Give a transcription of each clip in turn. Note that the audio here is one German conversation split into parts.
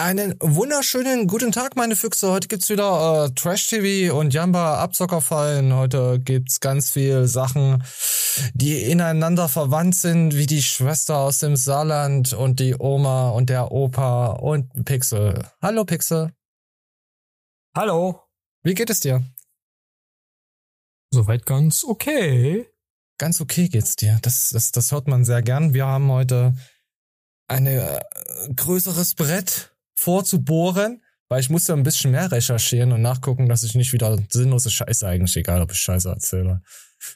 Einen wunderschönen guten Tag, meine Füchse. Heute gibt's wieder äh, Trash-TV und Jamba Abzockerfallen. Heute gibt's ganz viel Sachen, die ineinander verwandt sind, wie die Schwester aus dem Saarland und die Oma und der Opa und Pixel. Hallo Pixel. Hallo. Wie geht es dir? Soweit ganz okay. Ganz okay geht's dir. Das, das, das hört man sehr gern. Wir haben heute ein äh, größeres Brett vorzubohren, weil ich musste ein bisschen mehr recherchieren und nachgucken, dass ich nicht wieder sinnlose Scheiße eigentlich, egal ob ich Scheiße erzähle.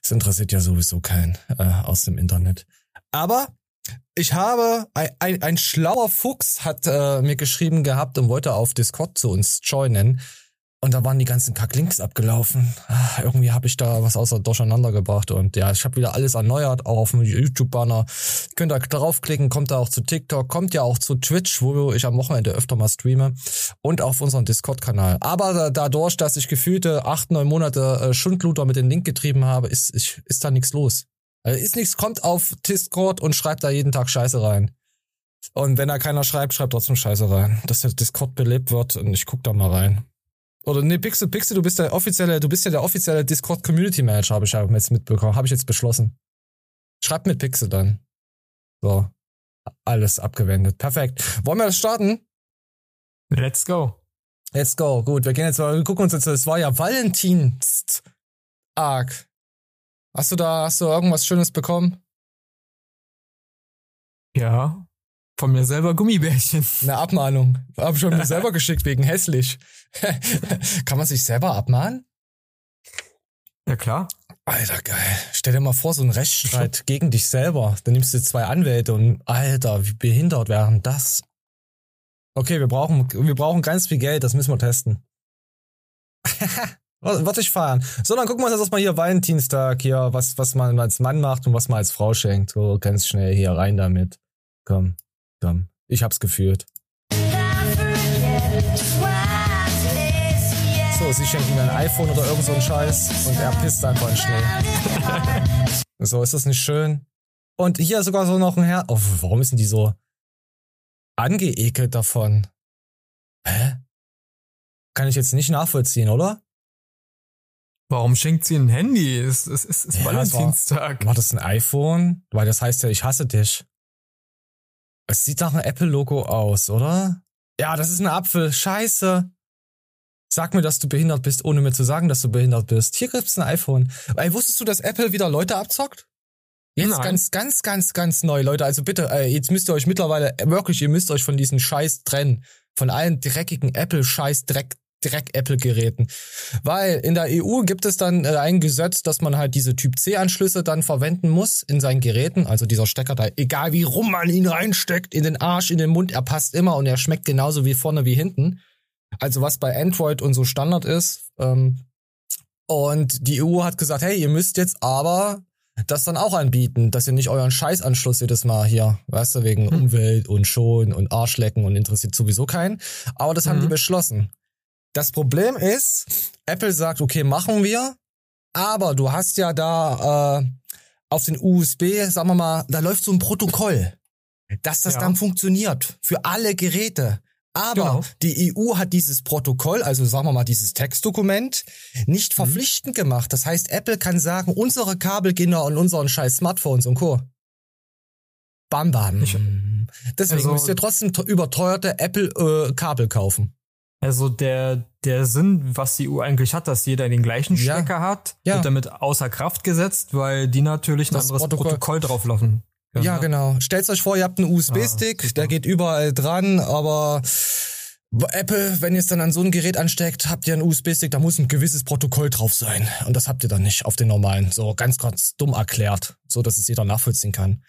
Das interessiert ja sowieso keinen äh, aus dem Internet. Aber ich habe, ein, ein, ein schlauer Fuchs hat äh, mir geschrieben gehabt und wollte auf Discord zu uns joinen. Und da waren die ganzen Kacklinks abgelaufen. Ah, irgendwie habe ich da was außer durcheinander gebracht. Und ja, ich habe wieder alles erneuert, auch auf dem YouTube-Banner. Könnt ihr draufklicken, kommt da auch zu TikTok, kommt ja auch zu Twitch, wo ich am Wochenende öfter mal streame. Und auf unseren Discord-Kanal. Aber dadurch, dass ich gefühlte acht, neun Monate äh, Schundluder mit dem Link getrieben habe, ist, ist, ist da nichts los. Also ist nichts, kommt auf Discord und schreibt da jeden Tag Scheiße rein. Und wenn da keiner schreibt, schreibt trotzdem Scheiße rein. Dass der Discord belebt wird und ich guck da mal rein. Oder nee, Pixel, Pixel, du bist der offizielle, du bist ja der offizielle Discord Community Manager, habe ich ja jetzt mitbekommen, habe ich jetzt beschlossen. Schreib mit Pixel dann. So. Alles abgewendet. Perfekt. Wollen wir das starten? Let's go. Let's go. Gut, wir gehen jetzt mal, wir gucken uns jetzt, es war ja Valentinst arg. Hast du da, hast du irgendwas Schönes bekommen? Ja. Von mir selber Gummibärchen. Eine Abmahnung. Hab schon mir selber geschickt wegen hässlich. Kann man sich selber abmahnen? Ja, klar. Alter, geil. Stell dir mal vor, so ein Rechtsstreit gegen dich selber. Dann nimmst du zwei Anwälte und, Alter, wie behindert wären das? Okay, wir brauchen, wir brauchen ganz viel Geld, das müssen wir testen. Warte ich fahren. So, dann gucken wir uns das mal hier Valentinstag hier, was, was man als Mann macht und was man als Frau schenkt. So, ganz schnell hier rein damit. Komm. Dann. Ich hab's gefühlt. So, sie schenken mir ein iPhone oder irgend so einen Scheiß und er pisst einfach in Schnee. so, ist das nicht schön? Und hier sogar so noch ein Herr. Oh, warum ist denn die so angeekelt davon? Hä? Kann ich jetzt nicht nachvollziehen, oder? Warum schenkt sie ein Handy? Es, es, es ist ja, Valentinstag. War, war das ein iPhone? Weil das heißt ja, ich hasse dich. Es sieht nach einem Apple-Logo aus, oder? Ja, das ist ein Apfel. Scheiße. Sag mir, dass du behindert bist, ohne mir zu sagen, dass du behindert bist. Hier gibt's ein iPhone. Ey, wusstest du, dass Apple wieder Leute abzockt? Jetzt Nein. ganz, ganz, ganz, ganz neu, Leute. Also bitte, ey, jetzt müsst ihr euch mittlerweile, wirklich, ihr müsst euch von diesen Scheiß trennen. Von allen dreckigen Apple-Scheiß-Dreck Dreck-Apple-Geräten. Weil in der EU gibt es dann äh, ein Gesetz, dass man halt diese Typ-C-Anschlüsse dann verwenden muss in seinen Geräten. Also dieser Stecker da, egal wie rum man ihn reinsteckt, in den Arsch, in den Mund, er passt immer und er schmeckt genauso wie vorne wie hinten. Also was bei Android und so Standard ist. Ähm, und die EU hat gesagt, hey, ihr müsst jetzt aber das dann auch anbieten, dass ihr nicht euren Scheißanschluss jedes Mal hier, weißt du, wegen hm. Umwelt und Schon und Arschlecken und interessiert sowieso keinen. Aber das haben die mhm. beschlossen. Das Problem ist, Apple sagt, okay, machen wir, aber du hast ja da äh, auf den USB, sagen wir mal, da läuft so ein Protokoll, dass das ja. dann funktioniert für alle Geräte. Aber genau. die EU hat dieses Protokoll, also sagen wir mal dieses Textdokument, nicht mhm. verpflichtend mhm. gemacht. Das heißt, Apple kann sagen, unsere Kabel gehen an unseren scheiß Smartphones und Co. Bam, bam. Ich, Deswegen also, müsst ihr trotzdem überteuerte Apple-Kabel äh, kaufen. Also der, der Sinn, was die EU eigentlich hat, dass jeder den gleichen Stecker ja. hat, ja. wird damit außer Kraft gesetzt, weil die natürlich ein das anderes Protokoll, Protokoll drauflaufen. Ja, ja, genau. Stellt euch vor, ihr habt einen USB-Stick, ah, der geht überall dran, aber Apple, wenn ihr es dann an so ein Gerät ansteckt, habt ihr einen USB-Stick, da muss ein gewisses Protokoll drauf sein. Und das habt ihr dann nicht auf den normalen. So ganz, ganz dumm erklärt, so dass es jeder nachvollziehen kann.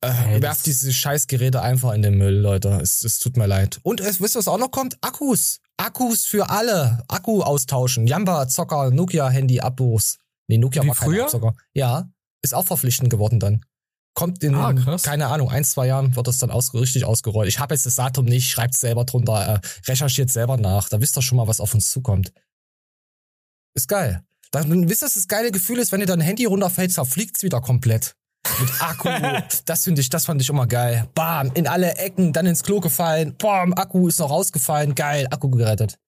Äh, werft diese Scheißgeräte einfach in den Müll, Leute. Es, es tut mir leid. Und es, wisst ihr, was auch noch kommt? Akkus. Akkus für alle. Akku austauschen. Jamba, Zocker, Nokia, Handy, Abos. Nee, Nokia Wie war früher? Zocker. Ja. Ist auch verpflichtend geworden dann. Kommt in, ah, keine Ahnung, ein, zwei Jahren wird das dann aus, richtig ausgerollt. Ich habe jetzt das Datum nicht, schreibt selber drunter, äh, recherchiert selber nach. Da wisst ihr schon mal, was auf uns zukommt. Ist geil. Dann wisst ihr, was das geile Gefühl ist, wenn ihr dein Handy runterfällt, zerfliegt's wieder komplett. Mit Akku. das finde ich, das fand ich immer geil. Bam, in alle Ecken, dann ins Klo gefallen. Bam, Akku ist noch rausgefallen. Geil, Akku gerettet.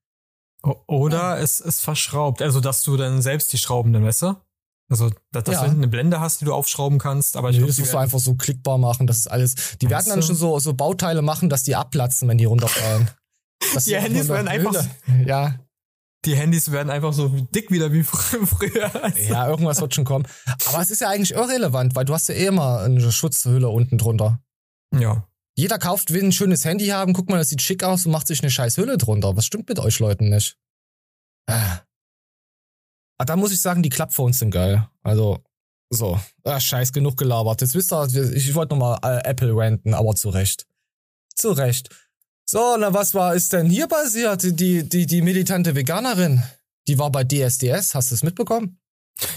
Oder ja. es ist verschraubt. Also, dass du dann selbst die Schrauben dann, du? Also, dass, dass ja. du hinten eine Blende hast, die du aufschrauben kannst, aber ich nee, glaub, das musst du einfach so klickbar machen, das ist alles. Die werden dann schon so, so Bauteile machen, dass die abplatzen, wenn die runterfallen. die Handys werden einfach. Ja. Die Handys werden einfach so dick wieder wie früher. Ja, irgendwas wird schon kommen. Aber es ist ja eigentlich irrelevant, weil du hast ja eh immer eine Schutzhülle unten drunter. Ja. Jeder kauft, will ein schönes Handy haben, guck mal, das sieht schick aus und macht sich eine scheiß Hülle drunter. Was stimmt mit euch Leuten nicht? Ah. Ah, da muss ich sagen, die Klappphones sind geil. Also, so. Ah, scheiß, genug gelabert. Jetzt wisst ihr, ich wollte nochmal äh, Apple ranten, aber zu Recht. Zu Recht. So, na, was war, ist denn hier passiert? Die, die, die militante Veganerin, die war bei DSDS. Hast du es mitbekommen?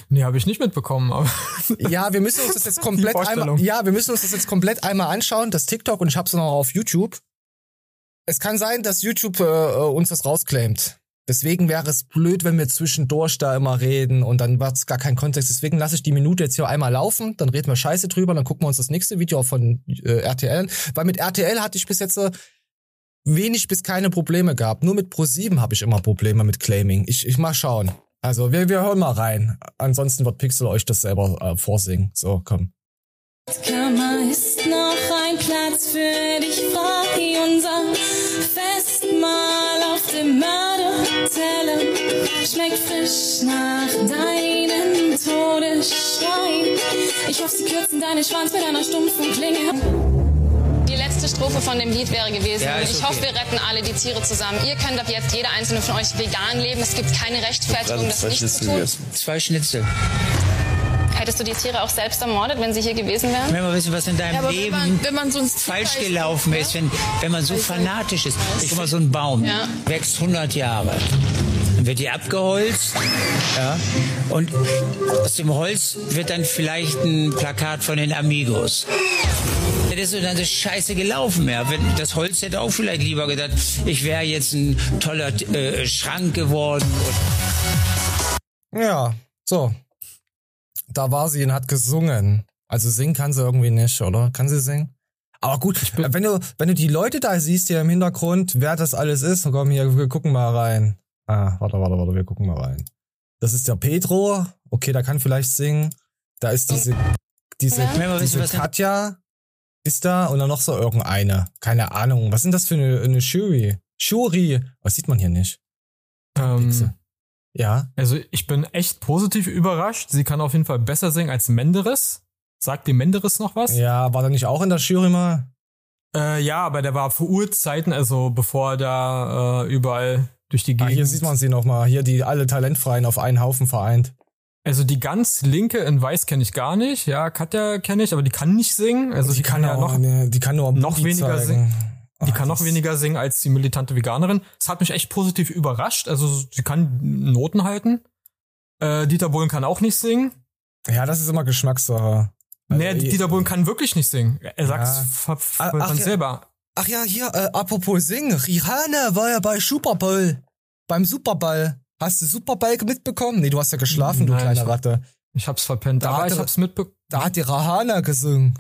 Nee, habe ich nicht mitbekommen, aber. Ja, wir müssen uns das jetzt komplett einmal, ja, wir müssen uns das jetzt komplett einmal anschauen, das TikTok, und ich hab's noch auf YouTube. Es kann sein, dass YouTube äh, äh uns das rausclaimt. Deswegen wäre es blöd, wenn wir zwischendurch da immer reden und dann wird's gar kein Kontext. Deswegen lasse ich die Minute jetzt hier einmal laufen, dann reden wir Scheiße drüber, dann gucken wir uns das nächste Video von äh, RTL an. Weil mit RTL hatte ich bis jetzt äh, wenig bis keine Probleme gehabt. Nur mit Pro7 habe ich immer Probleme mit Claiming. Ich, ich mal schauen. Also wir, wir hören mal rein. Ansonsten wird Pixel euch das selber äh, vorsingen. So, komm. Kammer ist noch ein Platz für dich, frag unser Festmahl auf dem Mörderteller. Schmeckt frisch nach deinem Todesschrei. Ich hoffe, sie kürzen deinen Schwanz mit einer stumpfen Klinge. Die letzte Strophe von dem Lied wäre gewesen. Ja, ich okay. hoffe, wir retten alle die Tiere zusammen. Ihr könnt ab jetzt jeder einzelne von euch vegan leben. Es gibt keine Rechtfertigung, das nicht zu tun. Zwei Schnitzel. Hättest du die Tiere auch selbst ermordet, wenn sie hier gewesen wären? Wenn man wissen, was in deinem ja, Leben wenn man, wenn man so falsch gelaufen ist, wenn, wenn man so fanatisch ist. Guck mal, so ein Baum ja. wächst 100 Jahre. Dann wird die abgeholzt. Ja, und aus dem Holz wird dann vielleicht ein Plakat von den Amigos. Das ist dann so scheiße gelaufen. Ja. Das Holz hätte auch vielleicht lieber gedacht, ich wäre jetzt ein toller äh, Schrank geworden. Ja, so da war sie und hat gesungen. Also singen kann sie irgendwie nicht, oder? Kann sie singen? Aber gut, wenn du, wenn du die Leute da siehst hier im Hintergrund, wer das alles ist, komm hier, wir gucken mal rein. Ah, warte, warte, warte, wir gucken mal rein. Das ist der Pedro. Okay, der kann vielleicht singen. Da ist diese, diese, ja. diese Katja ist da und dann noch so irgendeine. Keine Ahnung. Was sind das für eine, eine Jury? Jury. Was sieht man hier nicht? Ähm, ja. Also ich bin echt positiv überrascht. Sie kann auf jeden Fall besser singen als Menderes. Sagt die Menderes noch was? Ja, war der nicht auch in der Jury mal? Äh, ja, aber der war vor Urzeiten, also bevor er da äh, überall durch die Gegend. Ah, hier sieht man sie nochmal. Hier die alle Talentfreien auf einen Haufen vereint. Also die ganz linke in Weiß kenne ich gar nicht. Ja, Katja kenne ich, aber die kann nicht singen. Also die, die kann, kann, ja auch, noch, nee, die kann nur noch weniger zeigen. singen. Die kann noch weniger singen als die militante Veganerin. Das hat mich echt positiv überrascht. Also sie kann Noten halten. Äh, Dieter Bohlen kann auch nicht singen. Ja, das ist immer Geschmackssache. Also, nee, Dieter Bohlen kann wirklich nicht singen. Er sagt ja. von ach, selber. Ach ja, hier, äh, apropos singen. Rihanna war ja bei Super Bowl. Beim Super Bowl. Hast du Super Bowl mitbekommen? Nee, du hast ja geschlafen, Nein, du kleine ich Ratte. Ich hab's verpennt, da aber ich hab's mitbekommen. Da hat die Rihanna gesungen.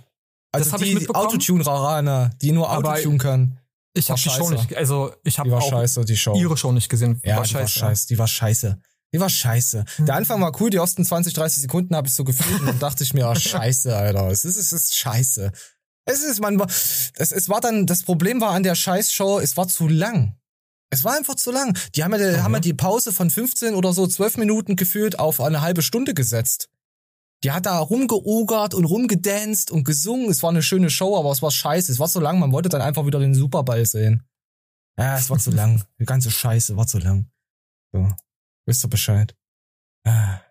Also das die Autotune Rarana, die nur Autotune kann. Ich habe die Show nicht, also ich habe auch scheiße, die Show. ihre Show nicht gesehen. Ja, war die scheiße. war scheiße. Die war scheiße. Die war scheiße. Mhm. Der Anfang war cool, die ersten 20, 30 Sekunden habe ich so gefühlt und dann dachte ich mir, oh, scheiße, Alter. Es ist, es ist scheiße. Es ist, man, es, es war dann, das Problem war an der Scheißshow, es war zu lang. Es war einfach zu lang. Die haben ja, okay. haben ja die Pause von 15 oder so 12 Minuten gefühlt auf eine halbe Stunde gesetzt. Die hat da rumgeogert und rumgedanced und gesungen. Es war eine schöne Show, aber es war scheiße. Es war so lang, man wollte dann einfach wieder den Superball sehen. Ja, es war zu lang. Die ganze Scheiße war zu lang. So. Wisst ihr Bescheid? Ah.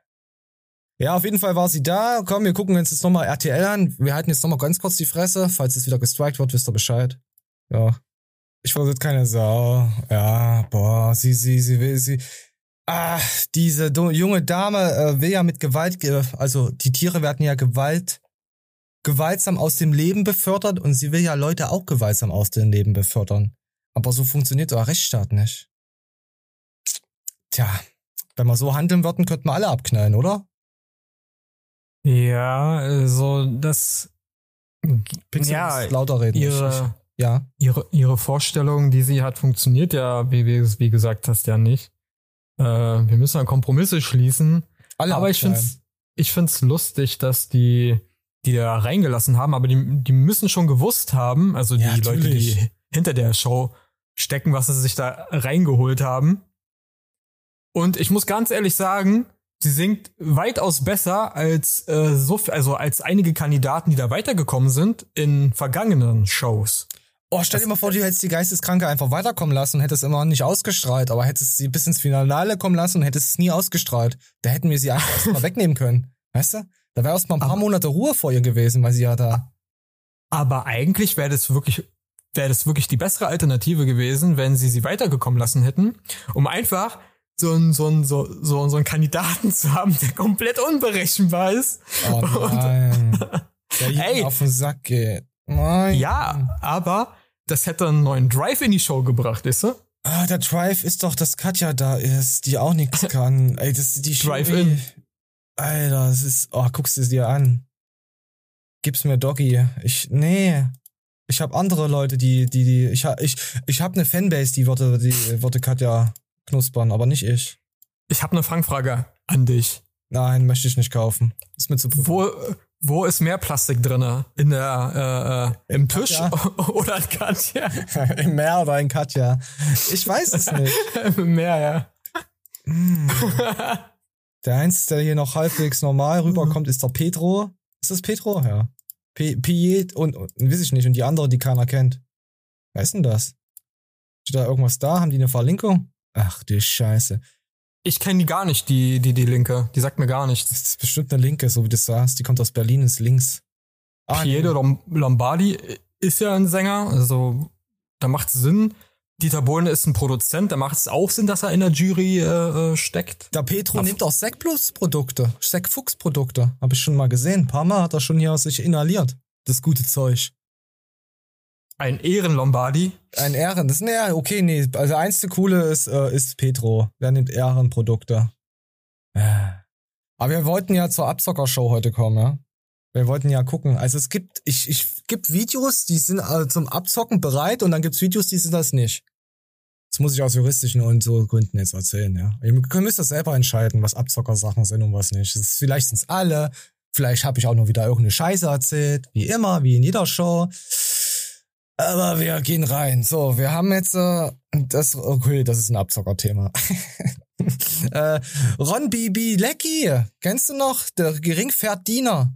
Ja, auf jeden Fall war sie da. Komm, wir gucken uns jetzt nochmal RTL an. Wir halten jetzt nochmal ganz kurz die Fresse. Falls es wieder gestrikt wird, wisst ihr Bescheid. Ja. Ich versuche keine Sau. Ja, boah, sie, sie, sie will, sie, Ah, diese junge Dame äh, will ja mit Gewalt, äh, also die Tiere werden ja Gewalt, gewaltsam aus dem Leben befördert und sie will ja Leute auch gewaltsam aus dem Leben befördern. Aber so funktioniert der Rechtsstaat nicht. Tja, wenn wir so handeln würden, könnten wir alle abknallen, oder? Ja, also das Pixel ja, lauter reden. Ihre, ja. Ihre, ihre Vorstellung, die sie hat, funktioniert ja, wie, wie, wie gesagt hast, ja nicht. Äh, wir müssen dann Kompromisse schließen. Alle aber ich finde es ich find's lustig, dass die, die da reingelassen haben, aber die, die müssen schon gewusst haben, also die ja, Leute, die hinter der Show stecken, was sie sich da reingeholt haben. Und ich muss ganz ehrlich sagen, sie singt weitaus besser als äh, so also als einige Kandidaten, die da weitergekommen sind in vergangenen Shows. Oh, stell dir mal vor, du hättest die Geisteskranke einfach weiterkommen lassen und hättest immer nicht ausgestrahlt, aber hättest sie bis ins Finale kommen lassen und hättest es nie ausgestrahlt. Da hätten wir sie einfach erstmal wegnehmen können. Weißt du? Da wäre erst mal ein paar aber, Monate Ruhe vor ihr gewesen, weil sie ja da. Aber eigentlich wäre das wirklich, wäre das wirklich die bessere Alternative gewesen, wenn sie sie weitergekommen lassen hätten, um einfach so einen, so einen, so, so, so einen Kandidaten zu haben, der komplett unberechenbar ist. Oh nein. der auf den Sack geht. Nein. Ja, aber das hätte einen neuen Drive in die Show gebracht, ist er? Ah, der Drive ist doch, dass Katja da ist, die auch nichts kann. Ey, das ist die Drive in. Alter, das ist, oh, guckst du es dir an. Gib's mir Doggy. Ich, nee. Ich hab andere Leute, die, die, die, ich, ich, ich hab eine Fanbase, die würde, die würde Katja knuspern, aber nicht ich. Ich habe eine Fangfrage an dich. Nein, möchte ich nicht kaufen. Ist mir zu Wo, wo ist mehr Plastik drinne? In der äh, äh, im Tisch Katja? oder in Katja? Im Meer oder in Katja? Ich weiß es nicht. Im Meer, ja. Mm. Der Einzige, der hier noch halbwegs normal rüberkommt, ist der Petro. Ist das Petro? Ja. Piet und, und weiß ich nicht. Und die andere, die keiner kennt. Wer ist denn das? Steht da irgendwas da? Haben die eine Verlinkung? Ach du Scheiße. Ich kenne die gar nicht, die, die, die Linke. Die sagt mir gar nichts. Das ist bestimmt eine Linke, so wie du sagst. Die kommt aus Berlin, ist links. Ah, Piero nee. Lombardi ist ja ein Sänger, also da macht es Sinn. Dieter Bohlen ist ein Produzent, da macht es auch Sinn, dass er in der Jury äh, äh steckt. Der Petro Ach. nimmt auch Sec Plus Produkte, Sec Fuchs Produkte. Habe ich schon mal gesehen. Ein paar Mal hat er schon hier sich inhaliert. Das gute Zeug. Ein Ehren-Lombardi? Ein Ehren. Das ist, ja, okay, nee. Also einzige coole ist, äh, ist Petro. Wer nimmt Ehrenprodukte? Äh. Aber wir wollten ja zur Abzockershow heute kommen, ja? Wir wollten ja gucken. Also es gibt, ich, ich gibt Videos, die sind äh, zum Abzocken bereit und dann gibt's Videos, die sind das nicht. Das muss ich aus juristischen und so Gründen jetzt erzählen, ja. Ihr müsst das selber entscheiden, was Abzockersachen sind und was nicht. Ist, vielleicht sind's alle, vielleicht habe ich auch nur wieder irgendeine Scheiße erzählt, wie immer, wie in jeder Show. Aber wir gehen rein. So, wir haben jetzt äh, das. Okay, das ist ein Abzockerthema. äh, Ron Bibi Lecky, kennst du noch? Der Geringverdiener.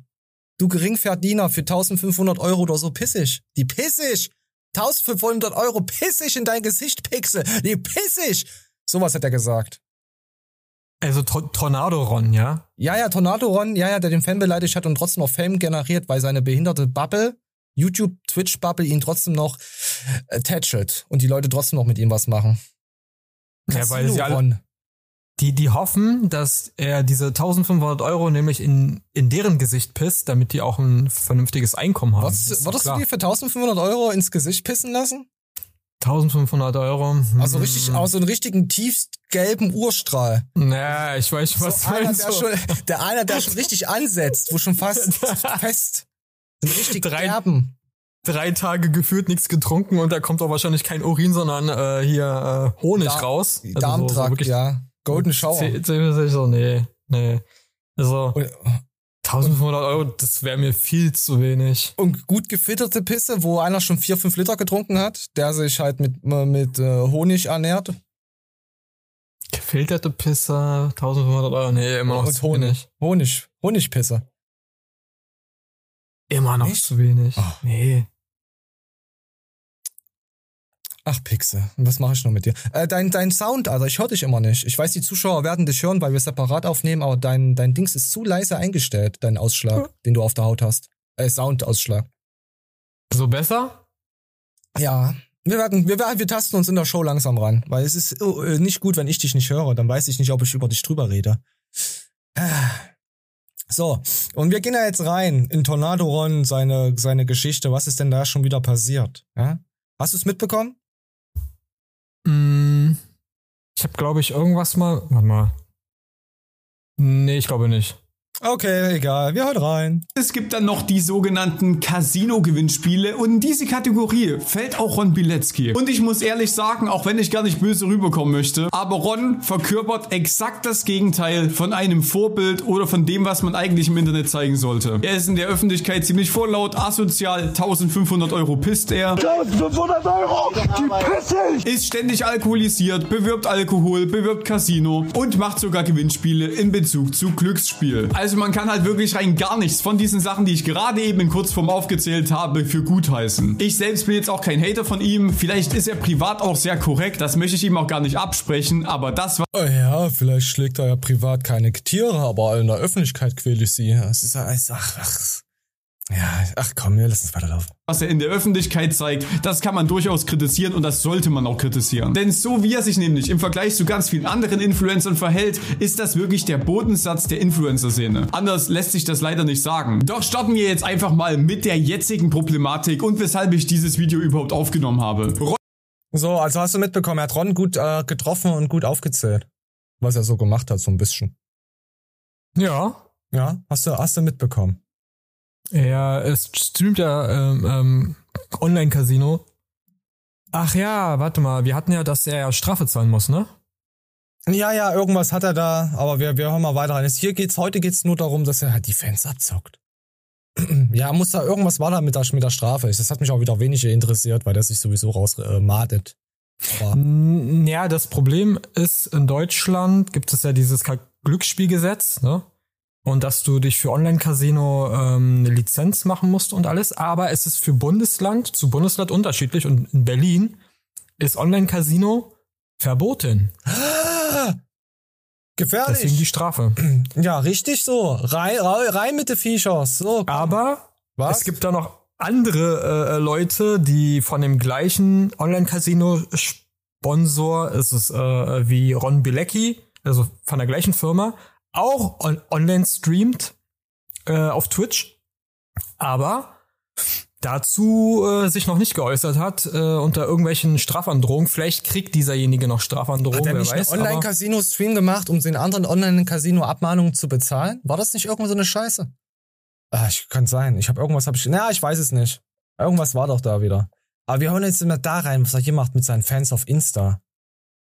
Du Geringverdiener für 1500 Euro oder so pissig. Die pissig. 1500 Euro pissig in dein Gesicht, Pixel. Die pissig. Sowas hat er gesagt. Also to Tornado Ron, ja? Ja, ja, Tornado Ron, ja, ja, der den Fan beleidigt hat und trotzdem noch Fame generiert, weil seine behinderte Bubble YouTube, Twitch-Bubble ihn trotzdem noch attached und die Leute trotzdem noch mit ihm was machen. Ja, weil sie alle, die, die hoffen, dass er diese 1500 Euro nämlich in, in deren Gesicht pisst, damit die auch ein vernünftiges Einkommen haben. Was, würdest du dir für 1500 Euro ins Gesicht pissen lassen? 1500 Euro. Hm. Also richtig, aus so einen richtigen tiefgelben Urstrahl. Naja, ich weiß, was so du einer, der, schon, der einer, der schon richtig ansetzt, wo schon fast fest sind richtig drei, derben. Drei Tage gefühlt nichts getrunken und da kommt auch wahrscheinlich kein Urin, sondern äh, hier äh, Honig da raus. Also Darmtrakt, so, so ja. Golden Shower. So, nee, nee. Also, 1500 Euro, das wäre mir viel zu wenig. Und gut gefitterte Pisse, wo einer schon vier, fünf Liter getrunken hat, der sich halt mit, mit äh, Honig ernährt. Gefilterte Pisse, 1500 Euro, nee, immer noch Und Honig. Honig, Honigpisse. Immer noch Nicht? zu wenig. Oh. Nee. Ach, Pixe, was mache ich noch mit dir? Äh, dein, dein Sound, also ich höre dich immer nicht. Ich weiß, die Zuschauer werden dich hören, weil wir separat aufnehmen, aber dein, dein Dings ist zu leise eingestellt, dein Ausschlag, hm. den du auf der Haut hast. Äh, Soundausschlag. So besser? Ja. Wir werden, wir, wir tasten uns in der Show langsam ran, weil es ist äh, nicht gut, wenn ich dich nicht höre, dann weiß ich nicht, ob ich über dich drüber rede. Ah. So, und wir gehen ja jetzt rein in Tornado Ron, seine, seine Geschichte. Was ist denn da schon wieder passiert? Ja? Hast du es mitbekommen? Mm, ich habe, glaube ich, irgendwas mal. Warte mal. Nee, ich glaube nicht. Okay, egal, wir hauen rein. Es gibt dann noch die sogenannten Casino-Gewinnspiele und in diese Kategorie fällt auch Ron Bilecki. Und ich muss ehrlich sagen, auch wenn ich gar nicht böse rüberkommen möchte, aber Ron verkörpert exakt das Gegenteil von einem Vorbild oder von dem, was man eigentlich im Internet zeigen sollte. Er ist in der Öffentlichkeit ziemlich vorlaut, asozial, 1500 Euro pisst er. 1500 Euro, die pisse ich! Ist ständig alkoholisiert, bewirbt Alkohol, bewirbt Casino und macht sogar Gewinnspiele in Bezug zu Glücksspiel. Also also man kann halt wirklich rein gar nichts von diesen Sachen, die ich gerade eben in Kurzform aufgezählt habe, für gut heißen. Ich selbst bin jetzt auch kein Hater von ihm. Vielleicht ist er privat auch sehr korrekt. Das möchte ich ihm auch gar nicht absprechen. Aber das war... Oh ja, vielleicht schlägt er ja privat keine Tiere, aber in der Öffentlichkeit quäle ich sie. Es ist ach, ach, ja, ach komm, wir lassen es weiterlaufen. Was er in der Öffentlichkeit zeigt, das kann man durchaus kritisieren und das sollte man auch kritisieren. Denn so wie er sich nämlich im Vergleich zu ganz vielen anderen Influencern verhält, ist das wirklich der Bodensatz der Influencer-Szene. Anders lässt sich das leider nicht sagen. Doch starten wir jetzt einfach mal mit der jetzigen Problematik und weshalb ich dieses Video überhaupt aufgenommen habe. Ron so, also hast du mitbekommen, er hat Ron gut äh, getroffen und gut aufgezählt. Was er so gemacht hat, so ein bisschen. Ja. Ja, hast du, hast du mitbekommen. Er es streamt ja ähm, ähm, Online-Casino. Ach ja, warte mal, wir hatten ja, dass er Strafe zahlen muss, ne? Ja, ja, irgendwas hat er da, aber wir, wir hören mal weiter rein. Hier geht's, heute geht's nur darum, dass er halt die Fans abzockt. ja, muss da, irgendwas war da mit der, mit der Strafe. Das hat mich auch wieder wenig interessiert, weil der sich sowieso rausmatet. Äh, ja, das Problem ist, in Deutschland gibt es ja dieses Glücksspielgesetz, ne? Und dass du dich für Online-Casino ähm, eine Lizenz machen musst und alles. Aber es ist für Bundesland zu Bundesland unterschiedlich und in Berlin ist Online-Casino verboten. Gefährlich. Deswegen die Strafe. Ja, richtig so. Rein, rein mit den Viechers. So, Aber Was? es gibt da noch andere äh, Leute, die von dem gleichen Online-Casino-Sponsor, es ist äh, wie Ron Bilecki, also von der gleichen Firma, auch on online streamt äh, auf Twitch, aber dazu äh, sich noch nicht geäußert hat äh, unter irgendwelchen Strafandrohungen. Vielleicht kriegt dieserjenige noch Strafandrohungen, hat er nicht weiß. Online-Casino-Stream gemacht, um den anderen Online-Casino-Abmahnungen zu bezahlen? War das nicht irgendwo so eine Scheiße? Ah, ich kann sein. Ich habe irgendwas hab ich. Na, ich weiß es nicht. Irgendwas war doch da wieder. Aber wir hören jetzt immer da rein, was er hier macht mit seinen Fans auf Insta.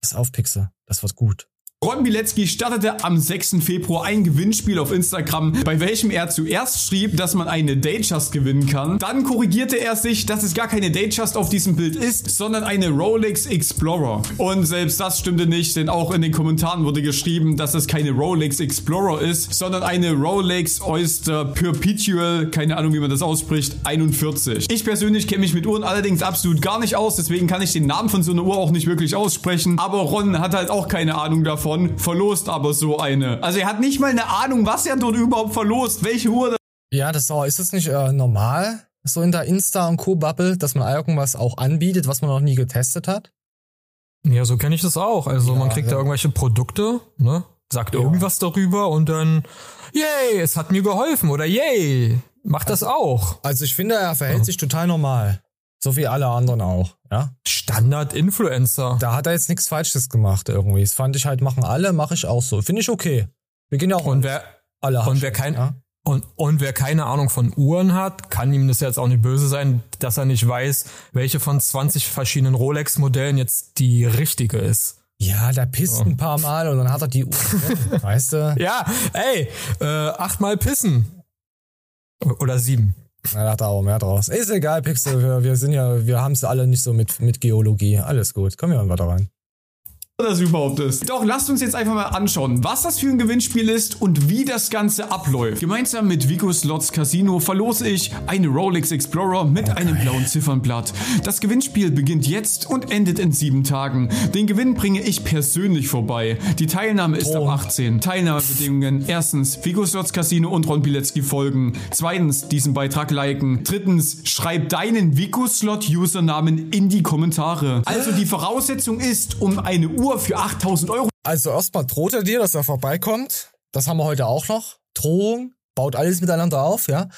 Das Aufpixel. Das wird gut. Ron Bilecki startete am 6. Februar ein Gewinnspiel auf Instagram, bei welchem er zuerst schrieb, dass man eine Datejust gewinnen kann. Dann korrigierte er sich, dass es gar keine Datejust auf diesem Bild ist, sondern eine Rolex Explorer. Und selbst das stimmte nicht, denn auch in den Kommentaren wurde geschrieben, dass es keine Rolex Explorer ist, sondern eine Rolex Oyster Perpetual, keine Ahnung wie man das ausspricht, 41. Ich persönlich kenne mich mit Uhren allerdings absolut gar nicht aus, deswegen kann ich den Namen von so einer Uhr auch nicht wirklich aussprechen. Aber Ron hat halt auch keine Ahnung davon davon, verlost aber so eine. Also er hat nicht mal eine Ahnung, was er dort überhaupt verlost, welche Uhr. Ja, das ist, auch, ist das nicht äh, normal, so in der Insta- und Co-Bubble, dass man irgendwas auch anbietet, was man noch nie getestet hat? Ja, so kenne ich das auch. Also ja, man kriegt ja. da irgendwelche Produkte, ne? Sagt ja. irgendwas darüber und dann, yay, es hat mir geholfen oder yay, macht also, das auch. Also ich finde, er verhält sich total normal. So wie alle anderen auch, ja. Standard-Influencer. Da hat er jetzt nichts Falsches gemacht irgendwie. Das fand ich halt, machen alle, mache ich auch so. Finde ich okay. Wir gehen ja auch und wer, alle und wer kein, ja? und, und wer keine Ahnung von Uhren hat, kann ihm das jetzt auch nicht böse sein, dass er nicht weiß, welche von 20 verschiedenen Rolex-Modellen jetzt die richtige ist. Ja, der pisst so. ein paar Mal und dann hat er die Uhr, weißt du? Ja, ey, äh, achtmal pissen. Oder sieben. Da er auch mehr draus. Ist egal, Pixel. Wir, wir sind ja, wir haben es alle nicht so mit, mit Geologie. Alles gut. Kommen wir mal weiter rein das überhaupt ist. Doch lasst uns jetzt einfach mal anschauen, was das für ein Gewinnspiel ist und wie das Ganze abläuft. Gemeinsam mit Vigo Slots Casino verlose ich eine Rolex Explorer mit einem blauen Ziffernblatt. Das Gewinnspiel beginnt jetzt und endet in sieben Tagen. Den Gewinn bringe ich persönlich vorbei. Die Teilnahme ist oh. ab 18. Teilnahmebedingungen. Erstens, Vigo Slots Casino und Ron Bilecki folgen. Zweitens, diesen Beitrag liken. Drittens, schreib deinen Vigo Slot Usernamen in die Kommentare. Also die Voraussetzung ist, um eine Uhr nur für 8000 Euro. Also erstmal droht er dir, dass er vorbeikommt. Das haben wir heute auch noch. Drohung, baut alles miteinander auf, ja.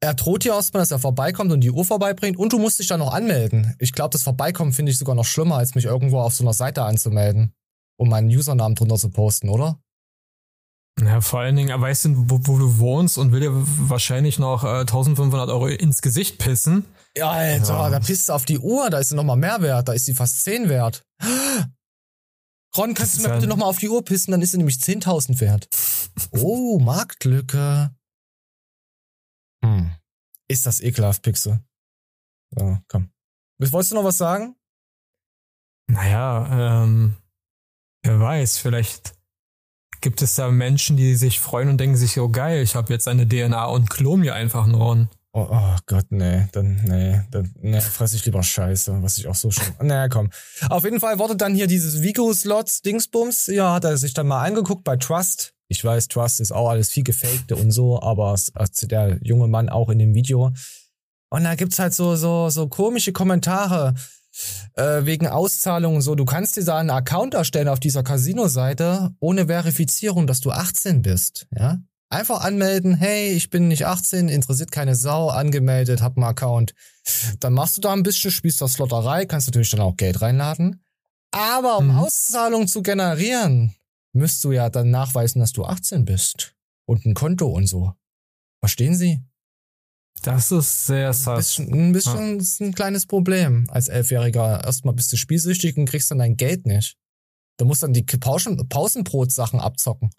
Er droht dir erstmal, dass er vorbeikommt und die Uhr vorbeibringt und du musst dich dann noch anmelden. Ich glaube, das Vorbeikommen finde ich sogar noch schlimmer, als mich irgendwo auf so einer Seite anzumelden, um meinen Usernamen drunter zu posten, oder? Ja, vor allen Dingen, er weiß, wo, wo du wohnst und will dir wahrscheinlich noch äh, 1500 Euro ins Gesicht pissen. Ja, Alter, ja. da pisst du auf die Uhr, da ist sie nochmal mehr wert, da ist sie fast 10 wert. Ron, kannst du mir bitte nochmal auf die Uhr pissen, dann ist sie nämlich 10.000 wert. Oh, Marktlücke. Hm. Ist das ekelhaft, Pixel. So, komm. Wolltest du noch was sagen? Naja, ähm, wer weiß, vielleicht gibt es da Menschen, die sich freuen und denken sich, oh geil, ich habe jetzt eine DNA und klon mir einfach einen Ron. Oh, oh, Gott, nee, dann, nee, dann, nee, fress ich lieber Scheiße, was ich auch so schon, naja, komm. Auf jeden Fall wurde dann hier dieses Vigo-Slots Dingsbums, ja, hat er sich dann mal angeguckt bei Trust. Ich weiß, Trust ist auch alles viel gefakte und so, aber der junge Mann auch in dem Video. Und da gibt's halt so, so, so komische Kommentare äh, wegen Auszahlungen so, du kannst dir da einen Account erstellen auf dieser Casino-Seite ohne Verifizierung, dass du 18 bist, ja? Einfach anmelden, hey, ich bin nicht 18, interessiert keine Sau, angemeldet, hab einen Account. Dann machst du da ein bisschen, spielst das Slotterei, kannst natürlich dann auch Geld reinladen. Aber um mhm. Auszahlungen zu generieren, müsst du ja dann nachweisen, dass du 18 bist. Und ein Konto und so. Verstehen Sie? Das ist sehr sass. Ein bisschen, ein, bisschen ist ein kleines Problem als Elfjähriger. Erstmal bist du spielsüchtig und kriegst dann dein Geld nicht. Du musst dann die Pausen, Pausenbrot-Sachen abzocken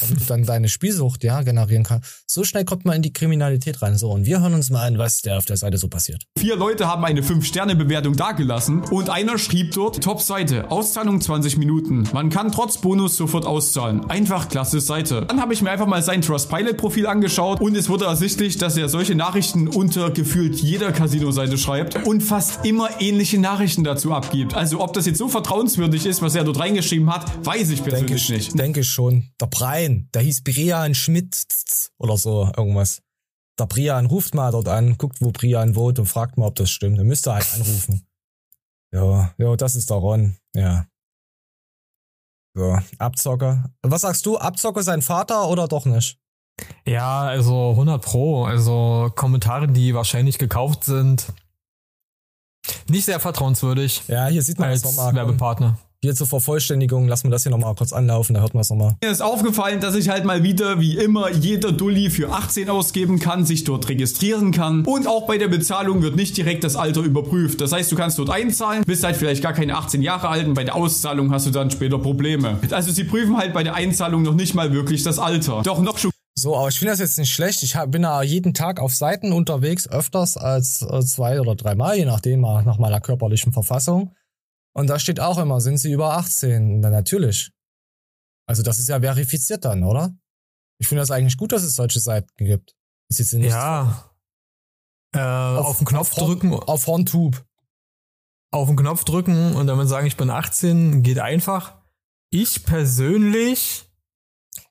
damit du dann deine Spielsucht ja generieren kannst. So schnell kommt man in die Kriminalität rein. So, und wir hören uns mal an, was der auf der Seite so passiert. Vier Leute haben eine 5-Sterne-Bewertung dagelassen und einer schrieb dort, Top-Seite, Auszahlung 20 Minuten. Man kann trotz Bonus sofort auszahlen. Einfach klasse Seite. Dann habe ich mir einfach mal sein Trustpilot-Profil angeschaut und es wurde ersichtlich, dass er solche Nachrichten unter gefühlt jeder Casino-Seite schreibt und fast immer ähnliche Nachrichten dazu abgibt. Also ob das jetzt so vertrauenswürdig ist, was er dort reingeschrieben hat, weiß ich persönlich denke, nicht. Denke schon. Der Preis Verein, der hieß Brian Schmidt oder so, irgendwas. Der Brian ruft mal dort an, guckt, wo Brian wohnt und fragt mal, ob das stimmt. Dann müsste er halt anrufen. Ja, ja, das ist der Ron, ja. So, Abzocker. Was sagst du, Abzocker sein Vater oder doch nicht? Ja, also 100 Pro. Also Kommentare, die wahrscheinlich gekauft sind, nicht sehr vertrauenswürdig. Ja, hier sieht man als Werbepartner. Hier zur Vervollständigung lassen wir das hier nochmal kurz anlaufen, da hört man es nochmal. Mir ist aufgefallen, dass ich halt mal wieder, wie immer, jeder Dulli für 18 ausgeben kann, sich dort registrieren kann. Und auch bei der Bezahlung wird nicht direkt das Alter überprüft. Das heißt, du kannst dort einzahlen, bist halt vielleicht gar keine 18 Jahre alt und bei der Auszahlung hast du dann später Probleme. Also sie prüfen halt bei der Einzahlung noch nicht mal wirklich das Alter. Doch noch so, aber ich finde das jetzt nicht schlecht. Ich bin da jeden Tag auf Seiten unterwegs, öfters als äh, zwei oder dreimal, je nachdem, nach meiner körperlichen Verfassung. Und da steht auch immer, sind sie über 18? Na, natürlich. Also das ist ja verifiziert dann, oder? Ich finde das eigentlich gut, dass es solche Seiten gibt. Ist jetzt nicht ja. Äh, auf, auf den Knopf auf drücken. Auf Horntube. Auf den Knopf drücken und damit sagen, ich bin 18, geht einfach. Ich persönlich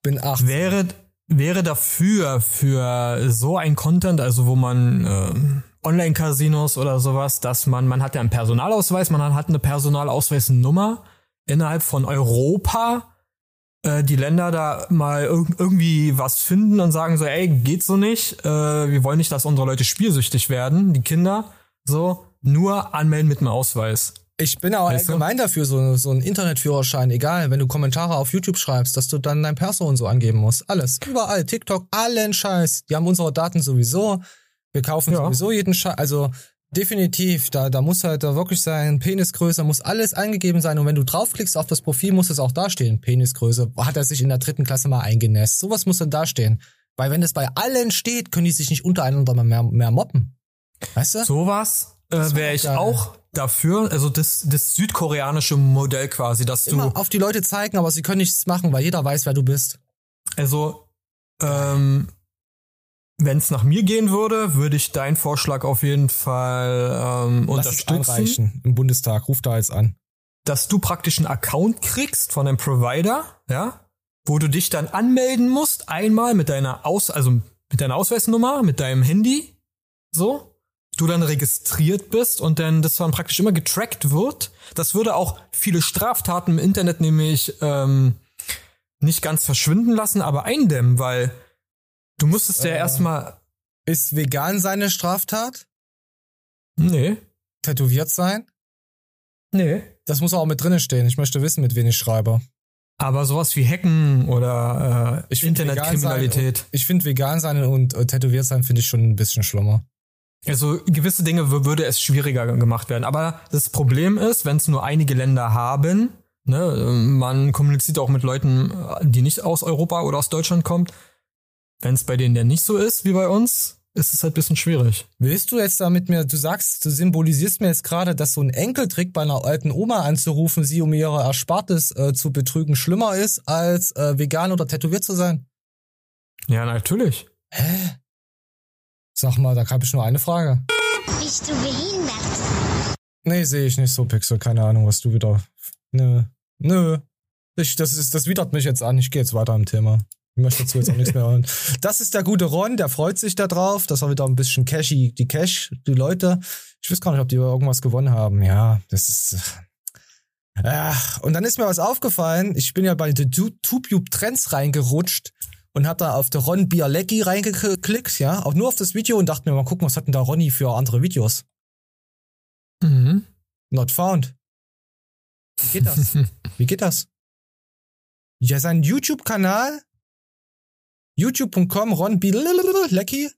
bin 18. Wäre, wäre dafür, für so ein Content, also wo man äh, Online-Casinos oder sowas, dass man, man hat ja einen Personalausweis, man hat eine Personalausweisnummer innerhalb von Europa, äh, die Länder da mal irg irgendwie was finden und sagen so, ey, geht so nicht, äh, wir wollen nicht, dass unsere Leute spielsüchtig werden, die Kinder, so, nur anmelden mit einem Ausweis. Ich bin auch weißt allgemein du? dafür, so, so ein Internetführerschein, egal, wenn du Kommentare auf YouTube schreibst, dass du dann dein Perso und so angeben musst. Alles, überall, TikTok, allen Scheiß. Die haben unsere Daten sowieso. Wir kaufen ja. sowieso jeden Scheiß. Also definitiv, da, da muss halt da wirklich sein, Penisgröße, muss alles eingegeben sein. Und wenn du draufklickst auf das Profil, muss es auch dastehen. Penisgröße. Hat er sich in der dritten Klasse mal eingenässt. Sowas muss dann dastehen. Weil wenn es bei allen steht, können die sich nicht untereinander mehr, mehr mobben. Weißt du? Sowas äh, wäre ich geil. auch dafür. Also das, das südkoreanische Modell quasi, dass du. Immer auf die Leute zeigen, aber sie können nichts machen, weil jeder weiß, wer du bist. Also, ähm, wenn es nach mir gehen würde, würde ich deinen Vorschlag auf jeden Fall ähm, Lass unterstützen. Einreichen Im Bundestag, ruf da jetzt an. Dass du praktisch einen Account kriegst von einem Provider, ja, wo du dich dann anmelden musst, einmal mit deiner Aus, also mit deiner Ausweisnummer, mit deinem Handy, so, du dann registriert bist und dann das dann praktisch immer getrackt wird. Das würde auch viele Straftaten im Internet nämlich ähm, nicht ganz verschwinden lassen, aber eindämmen, weil Du musstest ja äh, erstmal. Ist vegan seine Straftat? Nee. Tätowiert sein? Nee. Das muss auch mit drinnen stehen. Ich möchte wissen, mit wem ich schreibe. Aber sowas wie Hacken oder äh, Internetkriminalität. Ich finde vegan sein und äh, tätowiert sein finde ich schon ein bisschen schlimmer. Also gewisse Dinge würde es schwieriger gemacht werden. Aber das Problem ist, wenn es nur einige Länder haben, ne, man kommuniziert auch mit Leuten, die nicht aus Europa oder aus Deutschland kommt. Wenn es bei denen ja nicht so ist wie bei uns, ist es halt ein bisschen schwierig. Willst du jetzt damit mir, du sagst, du symbolisierst mir jetzt gerade, dass so ein Enkeltrick bei einer alten Oma anzurufen, sie um ihre Erspartes äh, zu betrügen, schlimmer ist, als äh, vegan oder tätowiert zu sein? Ja, natürlich. Hä? Sag mal, da habe ich nur eine Frage. Bist du behindert? Nee, sehe ich nicht so, Pixel. Keine Ahnung, was du wieder. Nö. Nö. Ich, das, ist, das widert mich jetzt an. Ich gehe jetzt weiter im Thema. Ich möchte dazu jetzt auch nichts mehr hören. Das ist der gute Ron, der freut sich da drauf, dass er wieder ein bisschen cashy, die Cash, die Leute. Ich weiß gar nicht, ob die irgendwas gewonnen haben. Ja, das ist. Ach, und dann ist mir was aufgefallen. Ich bin ja bei den Tube Trends reingerutscht und hab da auf der Ron Bialecki reingeklickt, ja, auch nur auf das Video und dachte mir mal gucken, was hat denn da Ronny für andere Videos? Mhm. Not found. Wie geht das? Wie geht das? Ja, sein YouTube-Kanal youtube.com Ron Bialecki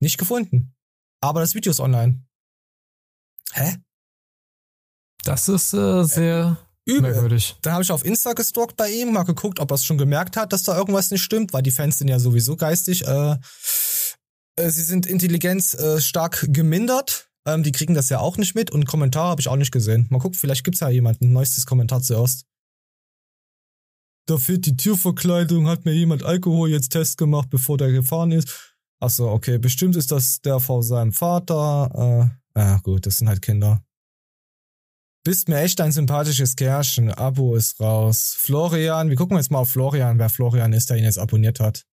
nicht gefunden. Aber das Video ist online. Hä? Das ist äh, sehr Übel. Merkwürdig. Dann habe ich auf Insta gestalkt bei ihm, mal geguckt, ob er es schon gemerkt hat, dass da irgendwas nicht stimmt, weil die Fans sind ja sowieso geistig. Äh, äh, sie sind Intelligenz äh, stark gemindert. Ähm, die kriegen das ja auch nicht mit und Kommentar habe ich auch nicht gesehen. Mal gucken, vielleicht gibt's ja jemanden. Neuestes Kommentar zuerst. Da fehlt die Türverkleidung, hat mir jemand Alkohol jetzt Test gemacht, bevor der gefahren ist. Ach so, okay, bestimmt ist das der vor seinem Vater. Äh, ja gut, das sind halt Kinder. Bist mir echt ein sympathisches Kerlchen. Abo ist raus. Florian, wir gucken jetzt mal auf Florian, wer Florian ist, der ihn jetzt abonniert hat.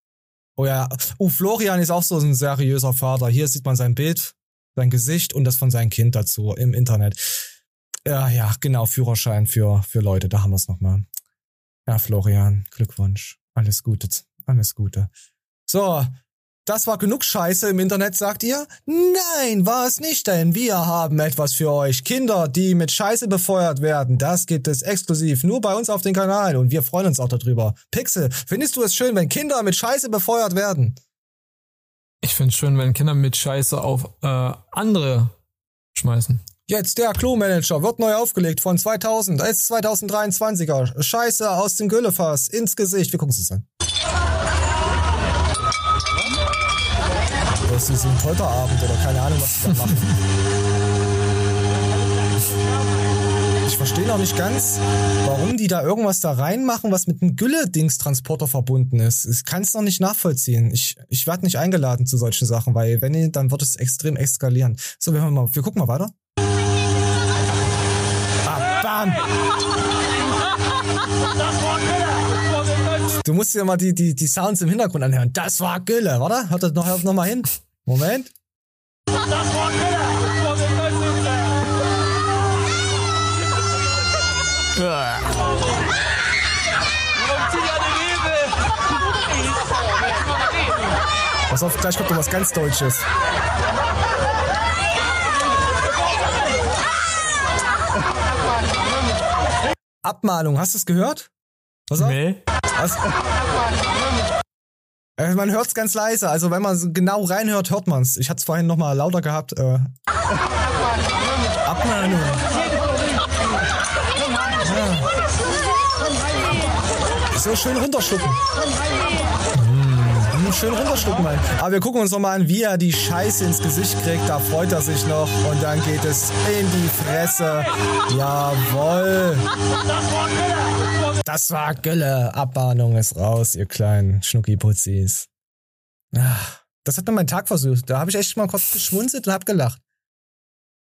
Oh ja, oh, Florian ist auch so ein seriöser Vater. Hier sieht man sein Bild, sein Gesicht und das von seinem Kind dazu im Internet. Ja, ja, genau, Führerschein für, für Leute, da haben wir es nochmal. Ja, Florian, Glückwunsch. Alles Gute, alles Gute. So, das war genug Scheiße im Internet, sagt ihr? Nein, war es nicht, denn wir haben etwas für euch. Kinder, die mit Scheiße befeuert werden, das gibt es exklusiv nur bei uns auf dem Kanal und wir freuen uns auch darüber. Pixel, findest du es schön, wenn Kinder mit Scheiße befeuert werden? Ich find's schön, wenn Kinder mit Scheiße auf äh, andere schmeißen. Jetzt der Klo-Manager wird neu aufgelegt von 2000 als 2023er. Scheiße aus dem Güllefass ins Gesicht. Wir gucken es uns an. Das ist ein Polterabend oder keine Ahnung, was sie da machen. Ich verstehe noch nicht ganz, warum die da irgendwas da reinmachen, was mit einem Gülle-Dings-Transporter verbunden ist. Ich kann es noch nicht nachvollziehen. Ich, ich werde nicht eingeladen zu solchen Sachen, weil wenn, dann wird es extrem eskalieren. So, wir, mal, wir gucken mal weiter. Ah, bam! Du musst dir mal die, die, die Sounds im Hintergrund anhören. Das war Gülle, warte? Hört das noch, noch mal hin. Moment. Das war Gülle! Pass auf, gleich kommt noch was ganz Deutsches. Abmahnung, hast du es gehört? Pass auf. Nee. Was? Äh, man hört es ganz leise, also wenn man genau reinhört, hört man es. Ich hatte es vorhin noch mal lauter gehabt. Äh. Abmahnung. Ja. So schön runterschlucken. Mm, schön runterschlucken, Mann. Aber wir gucken uns noch mal an, wie er die Scheiße ins Gesicht kriegt. Da freut er sich noch. Und dann geht es in die Fresse. Jawoll. Das war Gülle. Abmahnung ist raus, ihr kleinen Schnucki-Putzis. Das hat mir meinen Tag versucht. Da habe ich echt mal kurz geschmunzelt und hab gelacht.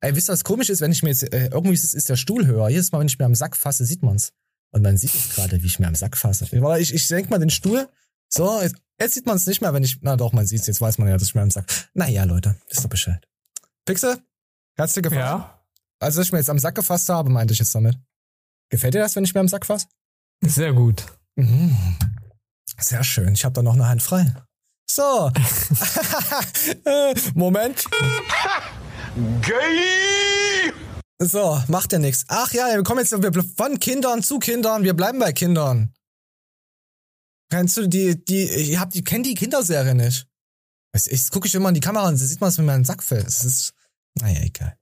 Ey, wisst ihr, was komisch ist, wenn ich mir jetzt, äh, irgendwie ist, ist der Stuhl höher. Jedes Mal, wenn ich mir am Sack fasse, sieht man's. Und man sieht es gerade, wie ich mir am Sack fasse. Ich, ich senke mal den Stuhl. So, jetzt, jetzt sieht man es nicht mehr, wenn ich, na doch, man sieht's. Jetzt weiß man ja, dass ich mir am Sack. Naja, Leute, wisst ihr Bescheid. Pixel, hat's dir gefallen? Ja. Also, dass ich mir jetzt am Sack gefasst habe, meinte ich jetzt damit. Gefällt dir das, wenn ich mir am Sack fasse? Sehr gut. Mhm. Sehr schön. Ich habe da noch eine Hand frei. So. Moment. Gay! So, macht ja nichts. Ach ja, wir kommen jetzt von Kindern zu Kindern, wir bleiben bei Kindern. Kennst du die, die, ihr habt, die kennt die Kinderserie nicht. Ich, ich gucke ich immer in die Kamera und sieht man es mit meinem Sack fällt. Das ist, naja, egal.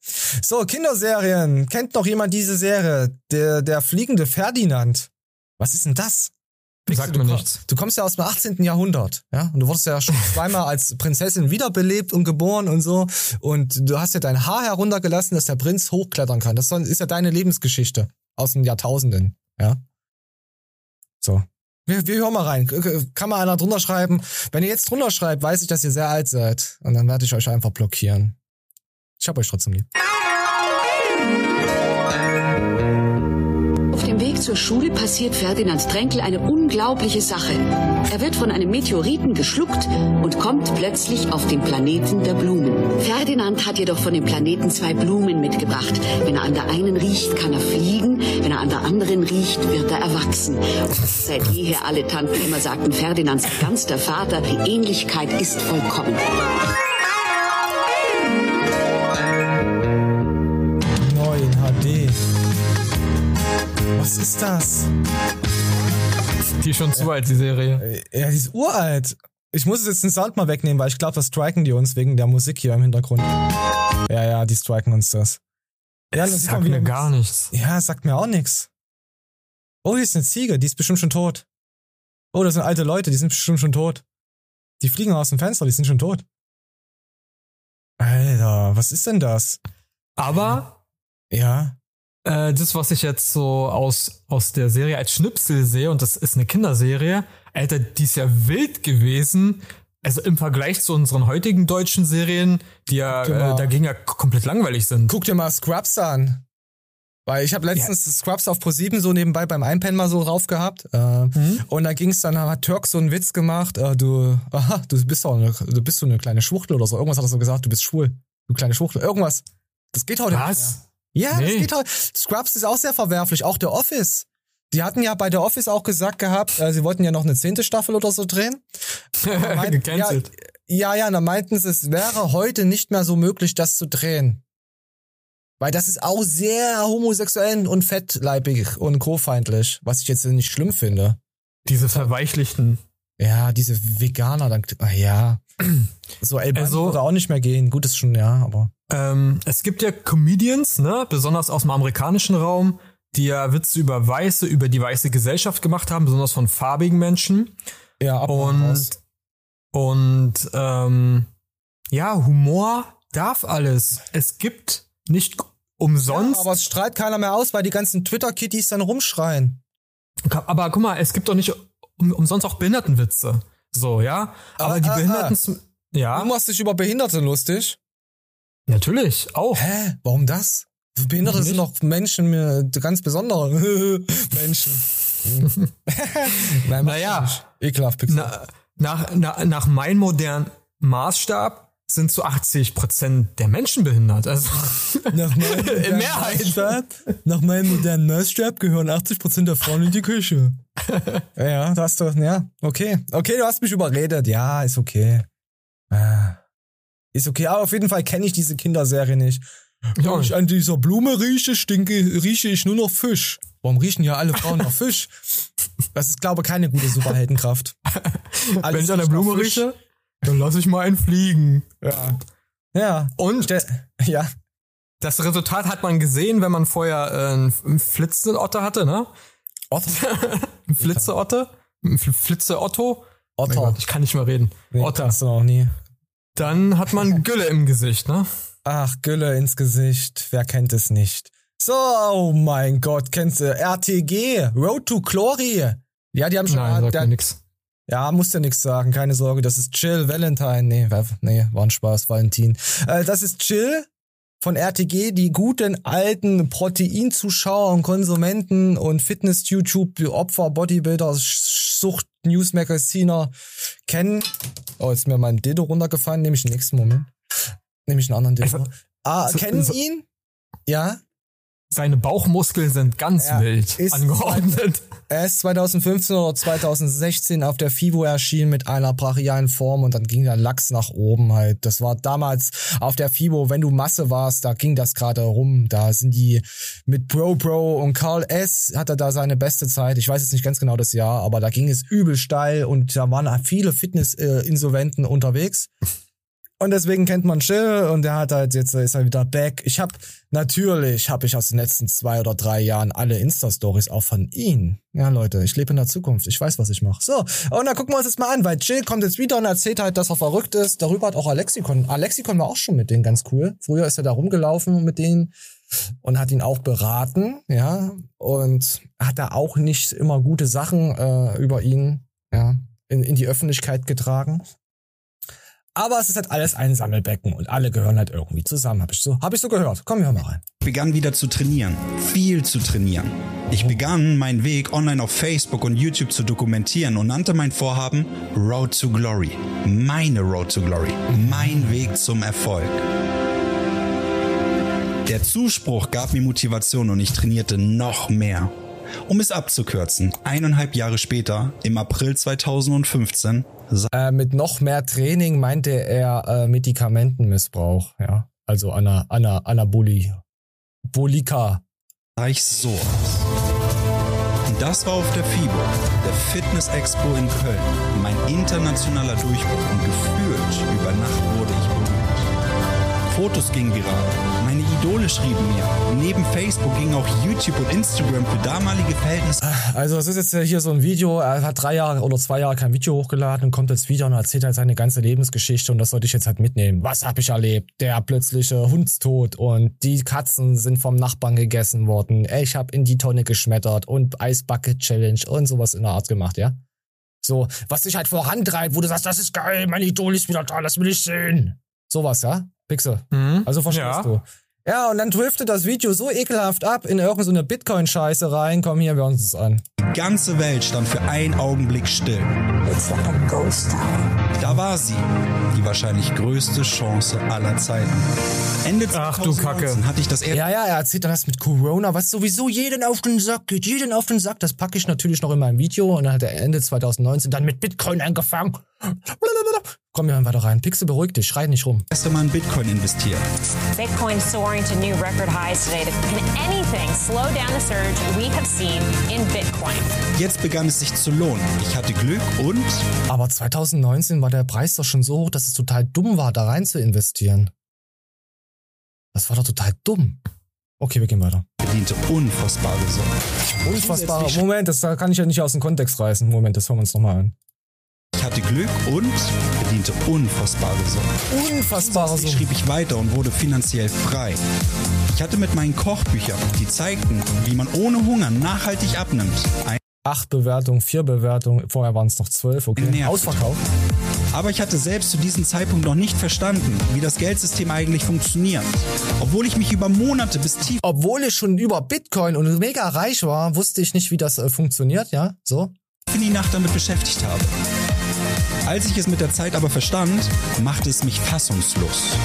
So, Kinderserien. Kennt noch jemand diese Serie? Der, der fliegende Ferdinand. Was ist denn das? Sagt mir nichts. Du kommst ja aus dem 18. Jahrhundert, ja, und du wurdest ja schon zweimal als Prinzessin wiederbelebt und geboren und so. Und du hast ja dein Haar heruntergelassen, dass der Prinz hochklettern kann. Das ist ja deine Lebensgeschichte aus den Jahrtausenden, ja. So. Wir, wir hören mal rein. Kann mal einer drunter schreiben? Wenn ihr jetzt drunter schreibt, weiß ich, dass ihr sehr alt seid. Und dann werde ich euch einfach blockieren. Ich hab euch trotzdem lieb. Weg zur Schule passiert Ferdinand Tränkel eine unglaubliche Sache. Er wird von einem Meteoriten geschluckt und kommt plötzlich auf den Planeten der Blumen. Ferdinand hat jedoch von dem Planeten zwei Blumen mitgebracht. Wenn er an der einen riecht, kann er fliegen. Wenn er an der anderen riecht, wird er erwachsen. Seit jeher alle Tanten immer sagten, Ferdinands ganz der Vater, die Ähnlichkeit ist vollkommen. Was ist das? Die ist schon zu alt, die Serie. Ja, die ist uralt. Ich muss jetzt den Sound mal wegnehmen, weil ich glaube, das striken die uns wegen der Musik hier im Hintergrund. Ja, ja, die striken uns das. Ja, das sagt mir gar nichts. Ja, sagt mir auch nichts. Oh, hier ist eine Ziege, die ist bestimmt schon tot. Oh, das sind alte Leute, die sind bestimmt schon tot. Die fliegen aus dem Fenster, die sind schon tot. Alter, was ist denn das? Aber ja äh, das, was ich jetzt so aus, aus der Serie als Schnipsel sehe, und das ist eine Kinderserie, Alter, die ist ja wild gewesen. Also im Vergleich zu unseren heutigen deutschen Serien, die ja äh, dagegen ja komplett langweilig sind. Guck dir mal Scrubs an. Weil ich habe letztens ja. Scrubs auf Pro7 so nebenbei beim Einpennen mal so rauf gehabt. Äh, mhm. Und da ging es dann, hat Turk so einen Witz gemacht, äh, du, aha, du bist doch eine, du bist so eine kleine Schwuchtel oder so. Irgendwas hat er so gesagt, du bist schwul. Du kleine Schwuchtel. Irgendwas. Das geht heute Was? nicht mehr. Ja, nee. das geht halt. Scrubs ist auch sehr verwerflich, auch der Office. Die hatten ja bei der Office auch gesagt gehabt, äh, sie wollten ja noch eine zehnte Staffel oder so drehen. meinten, ja, ja, ja, da meinten sie, es wäre heute nicht mehr so möglich, das zu drehen. Weil das ist auch sehr homosexuell und fettleibig und co-feindlich, was ich jetzt nicht schlimm finde. Diese verweichlichten. Ja, diese Veganer, dann, ah, ja. So, ey, also, würde auch nicht mehr gehen. Gut ist schon, ja, aber. Ähm, es gibt ja Comedians, ne, besonders aus dem amerikanischen Raum, die ja Witze über Weiße, über die weiße Gesellschaft gemacht haben, besonders von farbigen Menschen. Ja, ab und und ähm, ja, Humor darf alles. Es gibt nicht umsonst. Ja, aber es strahlt keiner mehr aus, weil die ganzen Twitter-Kitties dann rumschreien. Aber guck mal, es gibt doch nicht um, umsonst auch Behindertenwitze. So, ja. Aber ah, die ah, Behinderten. Ah. Ja. Du machst dich über Behinderte lustig. Natürlich, auch. Hä? Warum das? Behinderte sind noch Menschen, ganz besondere Menschen. Nein, naja, ekelhaft Pixar. Na, nach, na, nach meinem modernen Maßstab sind zu 80 Prozent der Menschen behindert. Also nach meinem in Mehrheit. Maßstab, nach meinem modernen Maßstab gehören 80 Prozent der Frauen in die Küche. ja, da hast du, ja, okay. Okay, du hast mich überredet. Ja, ist okay. Ah. Ist okay, aber auf jeden Fall kenne ich diese Kinderserie nicht. Wenn ich an dieser Blume rieche, stinke, rieche ich nur noch Fisch. Warum riechen ja alle Frauen nach Fisch? Das ist, glaube ich, keine gute Superheldenkraft. Wenn ich an der Blume rieche, dann lass ich mal einen fliegen. Ja. Ja. Und ja. Das Resultat hat man gesehen, wenn man vorher äh, einen Flitzeotter hatte, ne? Otter? ein Flitzeotter? Ein Flitze-Otto? Otter. ich kann nicht mehr reden. Nee, Otter. Hast du noch nie. Dann hat man Gülle im Gesicht, ne? Ach, Gülle ins Gesicht. Wer kennt es nicht? So, oh mein Gott, kennst du RTG, Road to Glory. Ja, die haben schon Nein, sagt mir nix. Ja, muss ja nix sagen, keine Sorge, das ist Chill Valentine. Nee, nee, war ein Spaß, Valentin. Äh, das ist Chill von RTG, die guten alten Proteinzuschauer und Konsumenten und Fitness-YouTube-Opfer, Bodybuilder, Sucht, Newsmagaziner kennen. Oh, jetzt ist mir mein Dildo runtergefallen, nehme ich den nächsten Moment. Nehme ich einen anderen Dildo. Also, ah, so, kennen so, ihn? Ja? Seine Bauchmuskeln sind ganz ja, wild angeordnet. Er ist 2015 oder 2016 auf der FIBO erschienen mit einer brachialen Form und dann ging der Lachs nach oben halt. Das war damals auf der FIBO, wenn du Masse warst, da ging das gerade rum. Da sind die mit Bro Bro und Carl S. hatte da seine beste Zeit. Ich weiß jetzt nicht ganz genau das Jahr, aber da ging es übel steil und da waren viele Fitness-Insolventen unterwegs. Und deswegen kennt man Chill und der hat halt jetzt ist er wieder back. Ich habe natürlich habe ich aus den letzten zwei oder drei Jahren alle Insta Stories auch von ihm. Ja Leute, ich lebe in der Zukunft. Ich weiß, was ich mache. So und dann gucken wir uns das mal an, weil Chill kommt jetzt wieder und erzählt halt, dass er verrückt ist. Darüber hat auch Alexikon. Alexikon war auch schon mit denen ganz cool. Früher ist er da rumgelaufen mit denen und hat ihn auch beraten, ja und hat da auch nicht immer gute Sachen äh, über ihn ja in, in die Öffentlichkeit getragen. Aber es ist halt alles ein Sammelbecken und alle gehören halt irgendwie zusammen, habe ich so, habe ich so gehört. Komm, hören mal rein. Ich begann wieder zu trainieren, viel zu trainieren. Ich begann meinen Weg online auf Facebook und YouTube zu dokumentieren und nannte mein Vorhaben Road to Glory. Meine Road to Glory, mein Weg zum Erfolg. Der Zuspruch gab mir Motivation und ich trainierte noch mehr. Um es abzukürzen, eineinhalb Jahre später, im April 2015, äh, mit noch mehr Training meinte er äh, Medikamentenmissbrauch, ja. Also Ana, Ana, Anaboli, Bolika. Sah ich so aus. Das war auf der FIBO, der Fitness Expo in Köln. Mein internationaler Durchbruch und gefühlt über Nacht wurde ich berühmt. Fotos gingen viral. Idole schrieben mir. Neben Facebook ging auch YouTube und Instagram für damalige Verhältnisse. Also es ist jetzt hier so ein Video, er hat drei Jahre oder zwei Jahre kein Video hochgeladen und kommt jetzt wieder und erzählt halt seine ganze Lebensgeschichte und das sollte ich jetzt halt mitnehmen. Was habe ich erlebt? Der plötzliche Hundstod und die Katzen sind vom Nachbarn gegessen worden. Ich habe in die Tonne geschmettert und Eisbucket Challenge und sowas in der Art gemacht, ja? So, was dich halt vorantreibt, wo du sagst, das ist geil, mein Idol ist wieder da, das will ich sehen. Sowas, ja? Pixel. Mhm. Also verstehst ja. du. Ja, und dann driftet das Video so ekelhaft ab in irgendeine so Bitcoin-Scheiße rein. Komm hier, wir uns das an. Die ganze Welt stand für einen Augenblick still. It's like a ghost town. Da war sie, die wahrscheinlich größte Chance aller Zeiten. Ende Ach du Kacke. hatte ich das Ja, ja, er erzählt dann das mit Corona, was sowieso jeden auf den Sack geht, jeden auf den Sack. Das packe ich natürlich noch in meinem Video und dann hat er Ende 2019 dann mit Bitcoin angefangen. Komm, wir hören weiter rein. Pixel, beruhig dich, schrei nicht rum. Erst einmal in Bitcoin investiert. Bitcoin soaring to new record highs today. Can anything slow down the surge we have seen in Bitcoin? Jetzt begann es sich zu lohnen. Ich hatte Glück und... Aber 2019 war der Preis doch schon so hoch, dass es total dumm war, da rein zu investieren. Das war doch total dumm. Okay, wir gehen weiter. Verdiente unfassbare Summen. Unfassbare. Moment, das kann ich ja nicht aus dem Kontext reißen. Moment, das hören wir uns nochmal an. Ich hatte Glück und verdiente unfassbare Summen. Unfassbare Summen. schrieb ich weiter und wurde finanziell frei. Ich hatte mit meinen Kochbüchern, die zeigten, wie man ohne Hunger nachhaltig abnimmt. Ein Acht Bewertungen, vier Bewertungen, vorher waren es noch zwölf, okay. Ausverkauf. Aber ich hatte selbst zu diesem Zeitpunkt noch nicht verstanden, wie das Geldsystem eigentlich funktioniert. Obwohl ich mich über Monate bis tief... Obwohl ich schon über Bitcoin und mega reich war, wusste ich nicht, wie das äh, funktioniert, ja, so. In die Nacht damit beschäftigt habe. Als ich es mit der Zeit aber verstand, machte es mich fassungslos.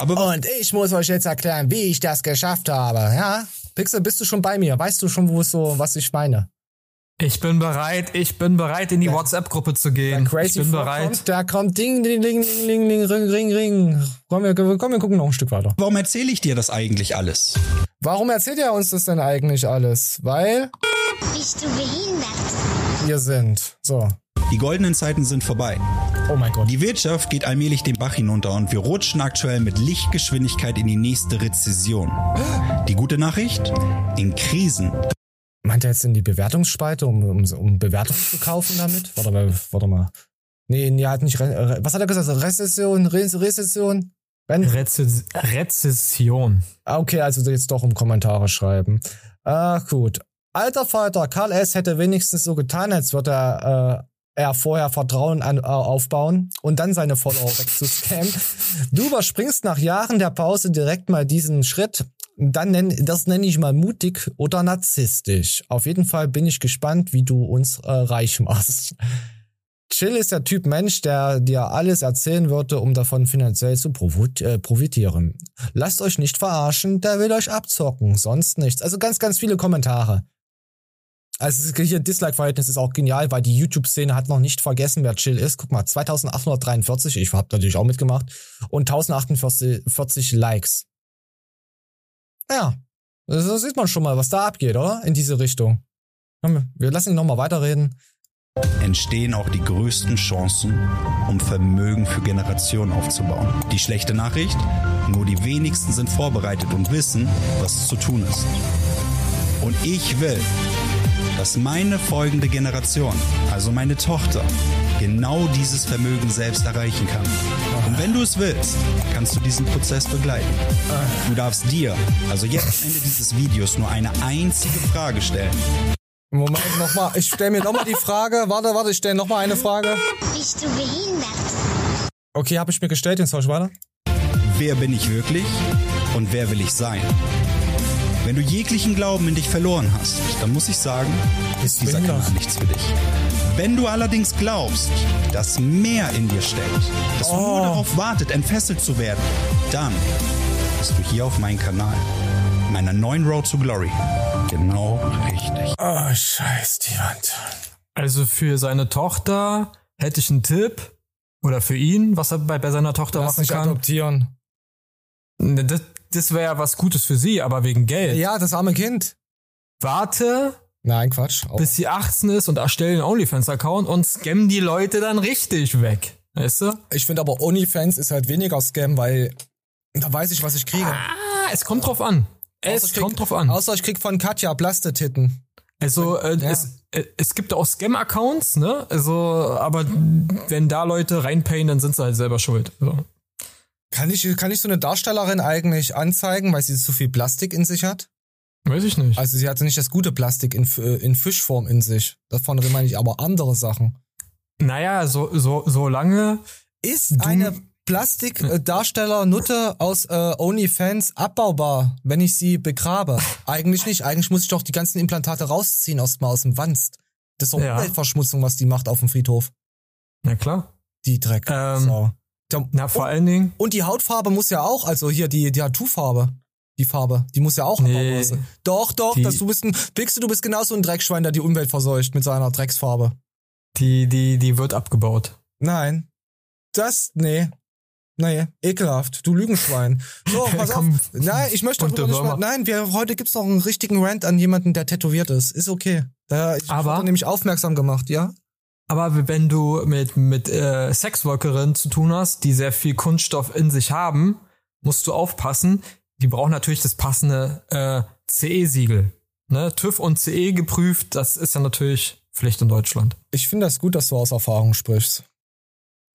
Aber Und ich muss euch jetzt erklären, wie ich das geschafft habe, ja? Pixel, bist du schon bei mir? Weißt du schon, wo es so, was ich meine? Ich bin bereit, ich bin bereit, in die WhatsApp-Gruppe zu gehen. Crazy ich bin bereit. Da kommt Ding, Ding, Ding, Ding, Ding, Ding, Ring, Ring, Ring. Komm, wir, komm, wir gucken noch ein Stück weiter. Warum erzähle ich dir das eigentlich alles? Warum erzählt er uns das denn eigentlich alles? Weil... Bist du behindert? Wir sind. So. Die goldenen Zeiten sind vorbei. Oh mein Gott. Die Wirtschaft geht allmählich den Bach hinunter und wir rutschen aktuell mit Lichtgeschwindigkeit in die nächste Rezession. Die gute Nachricht? In Krisen. Meint er jetzt in die Bewertungsspalte, um, um, um Bewertungen zu kaufen damit? Warte mal, warte mal. Nee, nee, er hat nicht. Was hat er gesagt? Rezession, Rezession? Rezes Rezession. Ah, okay, also jetzt doch um Kommentare schreiben. Ah, gut. Alter Vater, Karl S. hätte wenigstens so getan, als würde er äh, er vorher Vertrauen an, äh, aufbauen und dann seine Follower wegzuscammen. Du überspringst nach Jahren der Pause direkt mal diesen Schritt. Dann nenn, das nenne ich mal mutig oder narzisstisch. Auf jeden Fall bin ich gespannt, wie du uns äh, reich machst. Chill ist der Typ Mensch, der dir alles erzählen würde, um davon finanziell zu äh, profitieren. Lasst euch nicht verarschen, der will euch abzocken, sonst nichts. Also ganz, ganz viele Kommentare. Also hier Dislike-Verhältnis ist auch genial, weil die YouTube-Szene hat noch nicht vergessen, wer Chill ist. Guck mal, 2843, ich hab natürlich auch mitgemacht, und 1048 Likes. Ja, so sieht man schon mal, was da abgeht, oder? In diese Richtung. Wir lassen ihn nochmal weiterreden. Entstehen auch die größten Chancen, um Vermögen für Generationen aufzubauen. Die schlechte Nachricht? Nur die wenigsten sind vorbereitet und wissen, was zu tun ist. Und ich will, dass meine folgende Generation, also meine Tochter, genau dieses Vermögen selbst erreichen kann. Und wenn du es willst, kannst du diesen Prozess begleiten. Du darfst dir, also jetzt am Ende dieses Videos, nur eine einzige Frage stellen. Moment, nochmal. Ich stelle mir nochmal die Frage. Warte, warte, ich stelle nochmal eine Frage. Bist du behindert? Okay, habe ich mir gestellt, jetzt soll ich weiter. Wer bin ich wirklich und wer will ich sein? Wenn du jeglichen Glauben in dich verloren hast, dann muss ich sagen, ist dieser Kanal nichts für dich. Wenn du allerdings glaubst, dass mehr in dir steckt, dass oh. nur darauf wartet, entfesselt zu werden, dann bist du hier auf meinem Kanal, meiner neuen Road to Glory. Genau richtig. Oh, scheiß die Wand. Also für seine Tochter hätte ich einen Tipp. Oder für ihn, was er bei, bei seiner Tochter Lass machen kann. adoptieren. Ne, das, das wäre ja was Gutes für sie, aber wegen Geld. Ja, das arme Kind. Warte. Nein, Quatsch. Auch. Bis sie 18 ist und erstelle einen OnlyFans-Account und scam die Leute dann richtig weg. Weißt du? Ich finde aber OnlyFans ist halt weniger Scam, weil da weiß ich, was ich kriege. Ah, es kommt drauf an. Es krieg, kommt drauf an. Außer ich krieg von Katja Plastetitten. Also äh, ja. es, äh, es gibt auch Scam-Accounts, ne? Also, aber wenn da Leute reinpayen, dann sind sie halt selber schuld. So. Kann ich, kann ich so eine Darstellerin eigentlich anzeigen, weil sie zu viel Plastik in sich hat? Weiß ich nicht. Also sie hatte nicht das gute Plastik in, äh, in Fischform in sich. Davon meine ich aber andere Sachen. Naja, so, so, so lange ist eine Plastikdarsteller Nutte aus äh, OnlyFans abbaubar, wenn ich sie begrabe. Eigentlich nicht. Eigentlich muss ich doch die ganzen Implantate rausziehen aus, mal aus dem Wanst. Das ist doch ja. Umweltverschmutzung, was die macht auf dem Friedhof. Na klar. Die Dreck. Ähm, so. Na, vor allen Dingen. Und die Hautfarbe muss ja auch, also hier die, die Tattoo-Farbe. Die Farbe, die muss ja auch nee, sein. Doch, doch, die, dass du bist ein, Pixel, du bist genauso ein Dreckschwein, der die Umwelt verseucht mit seiner Drecksfarbe. Die, die, die wird abgebaut. Nein. Das, nee. Nee, ekelhaft. Du Lügenschwein. So, pass auf. Nein, ich möchte darüber nicht mal. Nein, wir, heute gibt's noch einen richtigen Rant an jemanden, der tätowiert ist. Ist okay. Da, ich Aber, wurde nämlich aufmerksam gemacht, ja? Aber wenn du mit, mit äh, Sexworkerinnen zu tun hast, die sehr viel Kunststoff in sich haben, musst du aufpassen. Die brauchen natürlich das passende äh, CE-Siegel. Ne? TÜV und CE geprüft, das ist ja natürlich Pflicht in Deutschland. Ich finde das gut, dass du aus Erfahrung sprichst.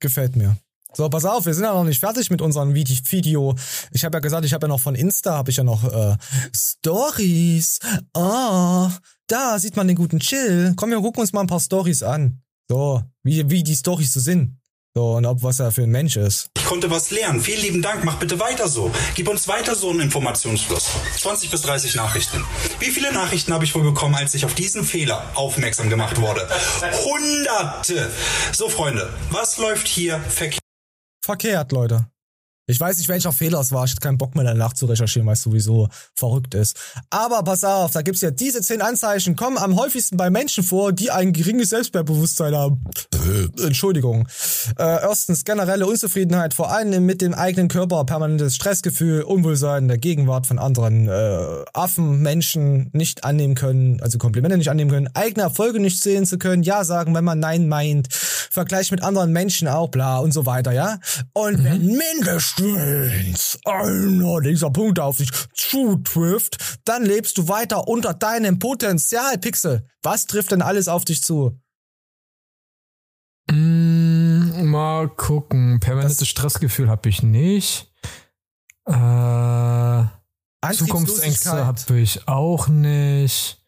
Gefällt mir. So, pass auf, wir sind ja noch nicht fertig mit unserem Video. Ich habe ja gesagt, ich habe ja noch von Insta, habe ich ja noch äh, Stories. Ah, da sieht man den guten Chill. Komm, wir gucken uns mal ein paar Stories an. So, wie, wie die Storys so sind. So, und ob was er für ein Mensch ist. Ich konnte was lernen. Vielen lieben Dank. Mach bitte weiter so. Gib uns weiter so einen Informationsfluss. 20 bis 30 Nachrichten. Wie viele Nachrichten habe ich wohl bekommen, als ich auf diesen Fehler aufmerksam gemacht wurde? Hunderte. So, Freunde, was läuft hier verkehrt? Verkehrt, Leute. Ich weiß nicht, welcher Fehler es war. Ich hatte keinen Bock mehr danach zu recherchieren, weil es sowieso verrückt ist. Aber pass auf, da gibt's ja diese zehn Anzeichen, kommen am häufigsten bei Menschen vor, die ein geringes Selbstwertbewusstsein haben. Entschuldigung. Äh, erstens generelle Unzufriedenheit, vor allem mit dem eigenen Körper, permanentes Stressgefühl, Unwohlsein in der Gegenwart von anderen äh, Affen, Menschen nicht annehmen können, also Komplimente nicht annehmen können, eigene Erfolge nicht sehen zu können, ja sagen, wenn man Nein meint, Vergleich mit anderen Menschen auch, bla und so weiter, ja. Und mhm. wenn mindestens mindestens einer dieser Punkte auf dich zutrifft, dann lebst du weiter unter deinem Potenzial, Pixel. Was trifft denn alles auf dich zu? Mm, mal gucken. Permanentes Stressgefühl habe ich nicht. Äh, Zukunftsängste habe ich auch nicht.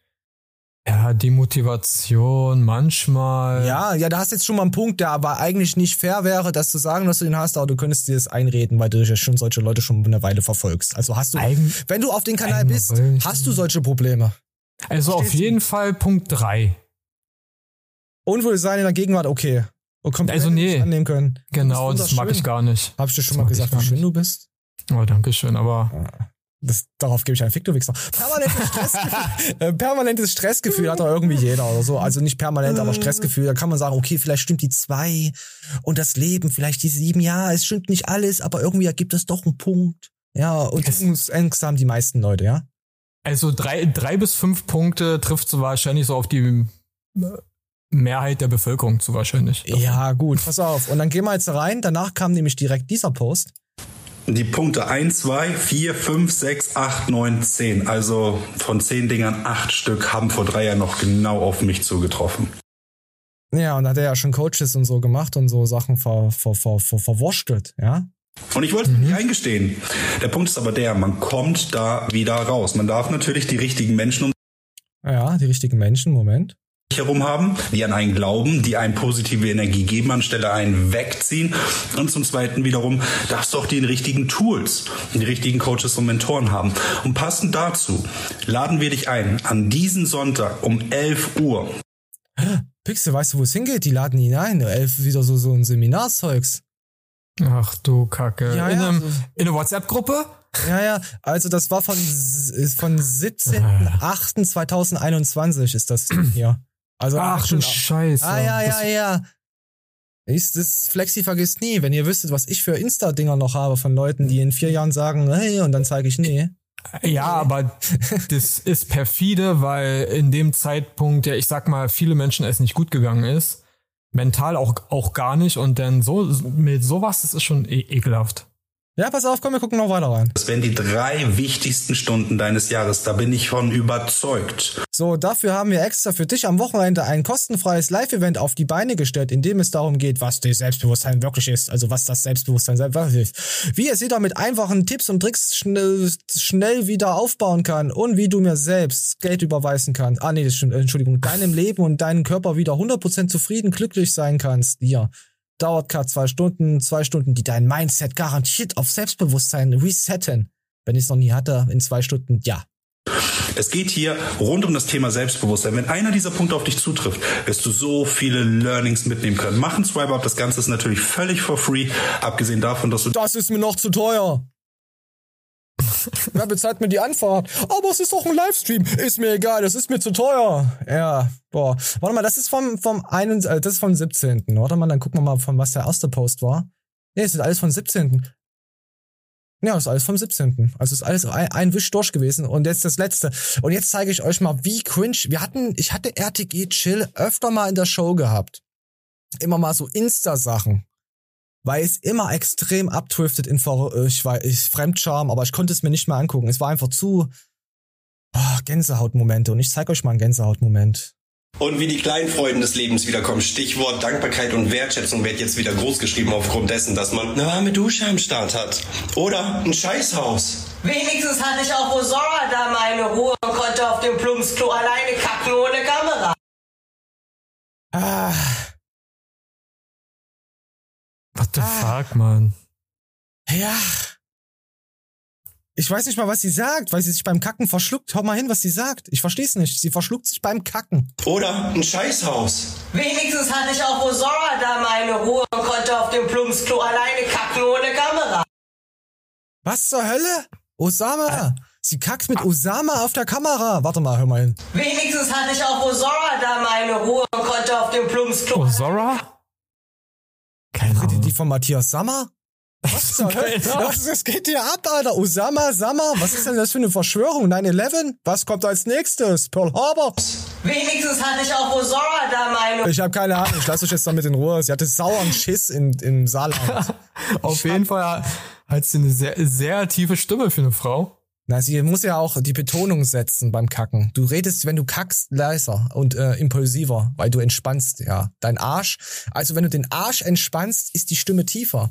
Ja, die Motivation manchmal. Ja, ja, da hast jetzt schon mal einen Punkt, der aber eigentlich nicht fair wäre, das zu sagen, dass du den hast, aber du könntest dir das einreden, weil du ja schon solche Leute schon eine Weile verfolgst. Also hast du, Eigen, wenn du auf den Kanal bist, hast du solche Probleme. Also Verstehst auf jeden du? Fall Punkt 3. Unwohlsein in der Gegenwart, okay. Und kommt also nee. nicht annehmen können. Genau, das mag ich gar nicht. Hab ich dir schon das mal gesagt, wie schön du bist? Oh, danke schön, aber. Ja. Das, darauf gebe ich einen Fick, du Wichser. Permanentes Stressgefühl, permanentes Stressgefühl hat doch irgendwie jeder oder so. Also nicht permanent, aber Stressgefühl. Da kann man sagen, okay, vielleicht stimmt die zwei und das Leben, vielleicht die sieben, ja, es stimmt nicht alles, aber irgendwie ergibt es doch einen Punkt. Ja, und Ängste haben die meisten Leute, ja. Also drei, drei bis fünf Punkte trifft so wahrscheinlich so auf die Mehrheit der Bevölkerung zu wahrscheinlich. Davon. Ja, gut, pass auf. Und dann gehen wir jetzt rein. Danach kam nämlich direkt dieser Post. Die Punkte 1, 2, 4, 5, 6, 8, 9, 10. Also von 10 Dingern 8 Stück haben vor drei Jahren noch genau auf mich zugetroffen. Ja, und da hat er ja schon Coaches und so gemacht und so Sachen ver, ver, ver, ver, verwurschtelt, ja. Und ich wollte es mhm. nicht eingestehen. Der Punkt ist aber der, man kommt da wieder raus. Man darf natürlich die richtigen Menschen um ja, die richtigen Menschen, Moment herum haben, die an einen glauben, die einen positive Energie geben, anstelle einen wegziehen. Und zum Zweiten wiederum darfst du auch die richtigen Tools, die richtigen Coaches und Mentoren haben. Und passend dazu laden wir dich ein an diesen Sonntag um 11 Uhr. Pixel, weißt du, wo es hingeht? Die laden ihn ein. 11 wieder so, so ein Seminarzeugs. Ach du Kacke. Ja, in, ja, einem, in einer WhatsApp-Gruppe? Ja, ja, also das war von, von 17.08.2021 ist das hier. Also Ach du Scheiße. Ah, ja, ja, ja. Ich, das Flexi vergisst nie. Wenn ihr wüsstet, was ich für Insta-Dinger noch habe von Leuten, die in vier Jahren sagen, hey, und dann zeige ich nee. Ja, aber das ist perfide, weil in dem Zeitpunkt, ja, ich sag mal, viele Menschen es nicht gut gegangen ist. Mental auch, auch gar nicht. Und dann so, mit sowas, das ist schon e ekelhaft. Ja, pass auf, komm, wir gucken noch weiter rein. Das wären die drei wichtigsten Stunden deines Jahres. Da bin ich von überzeugt. So, dafür haben wir extra für dich am Wochenende ein kostenfreies Live-Event auf die Beine gestellt, in dem es darum geht, was das Selbstbewusstsein wirklich ist. Also was das Selbstbewusstsein wirklich ist. Wie es jeder mit einfachen Tipps und Tricks schnell, schnell wieder aufbauen kann und wie du mir selbst Geld überweisen kannst. Ah, nee, das stimmt, Entschuldigung. Deinem Leben und deinem Körper wieder 100% zufrieden, glücklich sein kannst. Ja dauert gerade zwei Stunden, zwei Stunden, die dein Mindset garantiert auf Selbstbewusstsein resetten. Wenn ich es noch nie hatte, in zwei Stunden, ja. Es geht hier rund um das Thema Selbstbewusstsein. Wenn einer dieser Punkte auf dich zutrifft, wirst du so viele Learnings mitnehmen können. Mach ein Swipe Up. Das Ganze ist natürlich völlig for free. Abgesehen davon, dass du... Das ist mir noch zu teuer. Wer bezahlt mir die Anfahrt? Aber es ist doch ein Livestream. Ist mir egal, das ist mir zu teuer. Ja, boah. Warte mal, das ist vom, vom einen, äh, das ist vom 17. Warte mal, dann gucken wir mal, von was der erste Post war. Nee, es ist alles vom 17. Ja, ist alles vom 17. Also ist alles ein, ein Wisch durch gewesen. Und jetzt das letzte. Und jetzt zeige ich euch mal, wie cringe. Wir hatten, ich hatte RTG Chill öfter mal in der Show gehabt. Immer mal so Insta-Sachen weil es immer extrem abdriftet in äh, ich war, ich, Fremdscham, aber ich konnte es mir nicht mehr angucken. Es war einfach zu oh, Gänsehautmomente und ich zeige euch mal einen Gänsehautmoment. Und wie die kleinen Freuden des Lebens wiederkommen. Stichwort Dankbarkeit und Wertschätzung wird jetzt wieder großgeschrieben aufgrund dessen, dass man eine warme Dusche am Start hat. Oder ein Scheißhaus. Wenigstens hatte ich auch Osora da meine Ruhe und konnte auf dem Plumpsklo alleine kacken ohne Kamera. Ah. What the ah. fuck, man? Ja. Ich weiß nicht mal, was sie sagt, weil sie sich beim Kacken verschluckt. Hau mal hin, was sie sagt. Ich versteh's nicht. Sie verschluckt sich beim Kacken. Oder ein Scheißhaus. Wenigstens hatte ich auch Osora da meine Ruhe und konnte auf dem Plumpsklo alleine kacken ohne Kamera. Was zur Hölle? Osama. Sie kackt mit Osama auf der Kamera. Warte mal, hör mal hin. Wenigstens hatte ich auch Osora da meine Ruhe und konnte auf dem Plumpsklo. Osora? Keine Ahnung. Die von Matthias Sammer? Was, was, was geht hier ab, Alter? Osama, Sammer? Was ist denn das für eine Verschwörung? 9-11? Was kommt als nächstes? Pearl Harbor? Wenigstens hatte ich auch Osora da meine. Ich habe keine Ahnung. Ich lasse euch jetzt damit in Ruhe. Sie hatte sauren Schiss in, im Saarland. Auf jeden Fall hat sie eine sehr, sehr tiefe Stimme für eine Frau. Na, sie muss ja auch die Betonung setzen beim Kacken. Du redest, wenn du kackst, leiser und äh, impulsiver, weil du entspannst, ja. Dein Arsch, also wenn du den Arsch entspannst, ist die Stimme tiefer.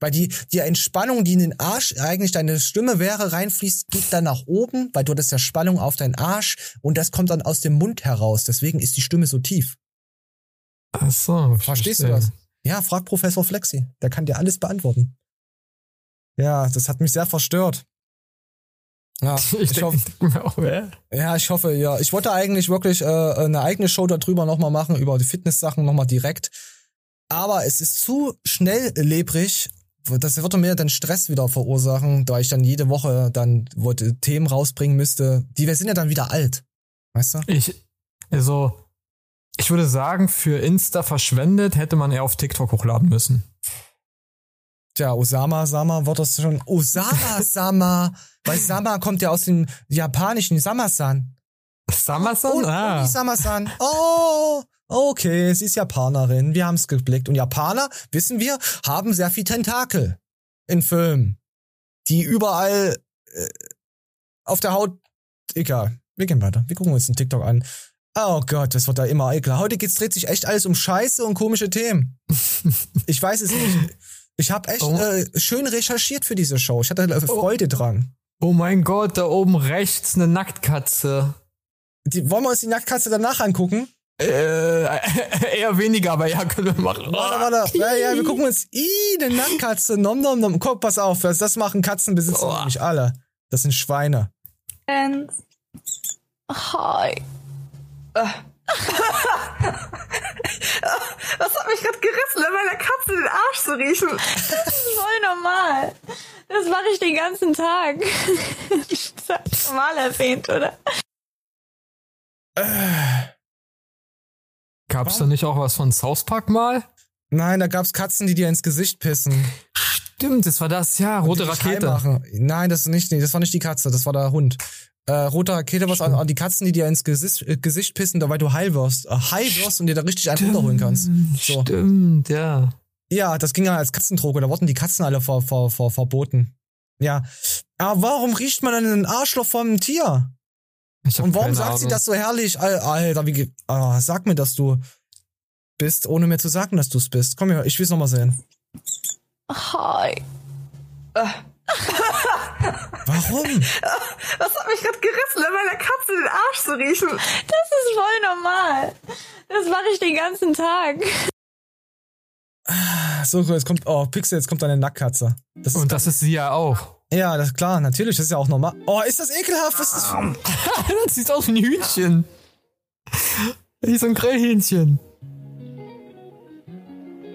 Weil die, die Entspannung, die in den Arsch eigentlich deine Stimme wäre, reinfließt, geht dann nach oben, weil du hattest ja Spannung auf deinen Arsch und das kommt dann aus dem Mund heraus. Deswegen ist die Stimme so tief. Ach so. Verstehst verstehe. du das? Ja, frag Professor Flexi. Der kann dir alles beantworten. Ja, das hat mich sehr verstört. Ja, ich, ich hoffe, ja, ich hoffe, ja. Ich wollte eigentlich wirklich äh, eine eigene Show darüber nochmal machen, über die Fitness-Sachen nochmal direkt. Aber es ist zu schnell lebrig das wird mir dann Stress wieder verursachen, da ich dann jede Woche dann wollte, Themen rausbringen müsste. Die wir sind ja dann wieder alt. Weißt du? Ich, also, ich würde sagen, für Insta verschwendet hätte man eher auf TikTok hochladen müssen. Tja, Osama Sama wird das schon. Osama Sama! Weil Sama kommt ja aus dem japanischen Samasan. Samasan? Oh, ah. Samasan. Oh! Okay, sie ist Japanerin. Wir haben es geblickt. Und Japaner, wissen wir, haben sehr viel Tentakel in Filmen. Die überall äh, auf der Haut. Egal. Wir gehen weiter. Wir gucken uns den TikTok an. Oh Gott, das wird da immer eklar. Heute geht's, dreht sich echt alles um Scheiße und komische Themen. ich weiß es nicht. Ich habe echt oh. äh, schön recherchiert für diese Show. Ich hatte äh, Freude oh. dran. Oh mein Gott, da oben rechts eine Nacktkatze. Die, wollen wir uns die Nacktkatze danach angucken? Äh, eher weniger, aber ja, können wir machen. Warte, warte. Ja, ja, wir gucken uns. Ih, eine Nacktkatze. Nom, nom, nom. Guck, pass auf. Das machen Katzenbesitzer oh. nämlich alle. Das sind Schweine. And hi. Äh. Was hat mich gerade gerissen, an meiner Katze den Arsch zu riechen? Das ist voll normal. Das mache ich den ganzen Tag. Das hab ich mal erwähnt, oder? Äh. Gab's da nicht auch was von South Park mal? Nein, da gab's Katzen, die dir ins Gesicht pissen. Stimmt, das war das, ja, rote Rakete. Nein, das ist nicht, nee, das war nicht die Katze, das war der Hund. Äh, rote Rakete, was an, an, die Katzen, die dir ins Gesicht, äh, Gesicht pissen, weil du heil wirst. Äh, heil wirst und dir da richtig einen runterholen kannst. So. Stimmt, ja. Ja, das ging ja als Katzendroge, da wurden die Katzen alle ver, ver, ver, verboten. Ja. Aber warum riecht man dann einen Arschloch vom Tier? Und warum sagt Ahnung. sie das so herrlich? Alter, wie. Ah, sag mir, dass du bist, ohne mir zu sagen, dass du es bist. Komm her, ich will es nochmal sehen. Hi. Äh. Warum? Was hat mich gerade gerissen, an meiner Katze den Arsch zu riechen? Das ist voll normal. Das mache ich den ganzen Tag. So, jetzt kommt, oh, Pixel, jetzt kommt deine Nackkatze. Das Und das ist sie ja auch. Ja, das ist klar, natürlich, das ist ja auch normal. Oh, ist das ekelhaft? Was ist das? das sieht aus wie ein Hühnchen. Wie so ein Grillhähnchen.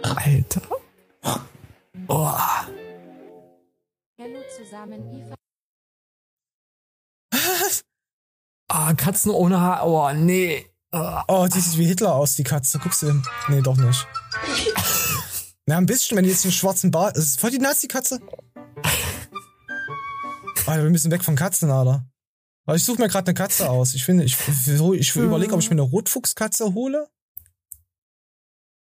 Alter. Oh. Hallo zusammen, Ah, Katzen ohne Haar. Oh, nee. Oh. oh, die sieht wie Hitler aus, die Katze. Guckst du? Nee, doch nicht. Na, ein bisschen, wenn die jetzt einen schwarzen Bart. Das ist voll die Nazi-Katze. Alter, wir müssen weg von Katzen, Alter. Aber ich suche mir gerade eine Katze aus. Ich finde, ich, ich überlege, ob ich mir eine Rotfuchskatze hole.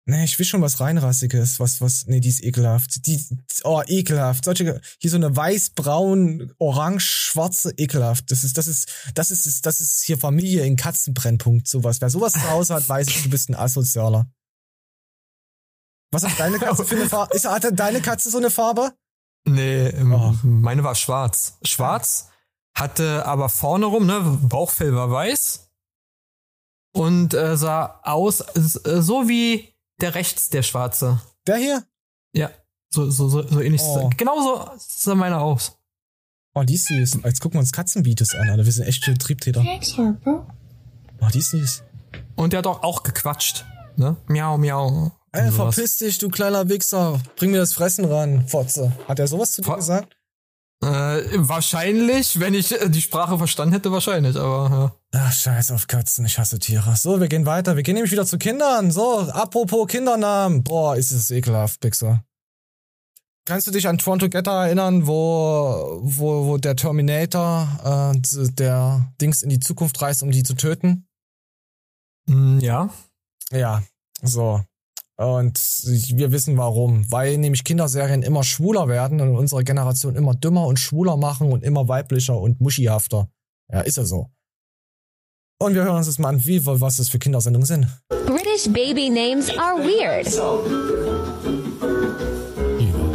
Nee, ich will schon was reinrassiges, was, was, nee, die ist ekelhaft. Die, oh, ekelhaft. Solche, hier so eine weiß-braun, orange-schwarze, ekelhaft. Das ist, das ist, das ist, das ist hier Familie in Katzenbrennpunkt, sowas. Wer sowas zu Hause hat, weiß ich, du bist ein Asozialer. Was hat deine Katze für eine Farbe? Ist, hat deine Katze so eine Farbe? Nee, ähm, oh. meine war schwarz. Schwarz, hatte aber vorne rum, ne, Bauchfell war weiß und äh, sah aus äh, so wie der rechts, der schwarze. Der hier? Ja, so, so, so, so ähnlich. Oh. Genau so sah meine aus. Oh, die ist süß. Jetzt gucken wir uns Katzenbeates an, Alter. Wir sind echt Triebtäter. Thanks, Harper. Oh, die ist süß. Und der hat auch, auch gequatscht. Ne? Miau, miau. Ey, verpiss dich, du kleiner Wichser. Bring mir das Fressen ran, Fotze. Hat er sowas zu dir gesagt? Äh, wahrscheinlich, wenn ich äh, die Sprache verstanden hätte, wahrscheinlich, aber ja. Ach, scheiß auf Katzen, ich hasse Tiere. So, wir gehen weiter. Wir gehen nämlich wieder zu Kindern. So, apropos Kindernamen. Boah, ist es ekelhaft, Pixar. Kannst du dich an Tron Together erinnern, wo, wo, wo der Terminator, äh, der Dings in die Zukunft reist, um die zu töten? Mm, ja. Ja, so. Und wir wissen warum. Weil nämlich Kinderserien immer schwuler werden und unsere Generation immer dümmer und schwuler machen und immer weiblicher und muschihafter. Ja, ist ja so. Und wir hören uns jetzt mal an, wie, was das für Kindersendungen sind. British baby names are weird.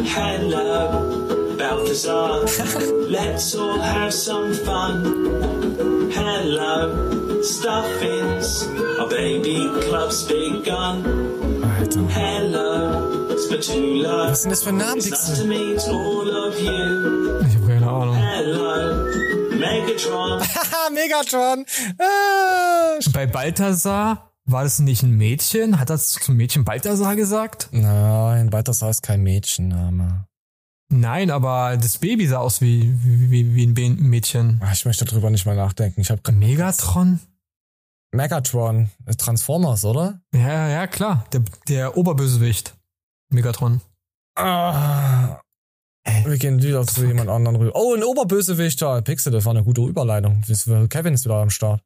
Hello, Balthazar. Let's all have some fun. Hello, stuffings. Our baby club's begun. Alter. Was sind das für Namen, Pixel? Ich habe keine Ahnung. Megatron. Megatron. Ah. Bei Balthasar war das nicht ein Mädchen? Hat das zum Mädchen Balthasar gesagt? Nein, Balthasar ist kein Mädchenname. Nein, aber das Baby sah aus wie, wie, wie, wie ein Mädchen. Ach, ich möchte darüber nicht mal nachdenken. Ich habe Megatron? Megatron, Transformers, oder? Ja, ja, klar. Der, der Oberbösewicht. Megatron. Ah. Wir gehen wieder zu jemand anderen rüber. Oh, ein Oberbösewicht. Ja, Pixel, das war eine gute Überleitung. Kevin ist wieder am Start.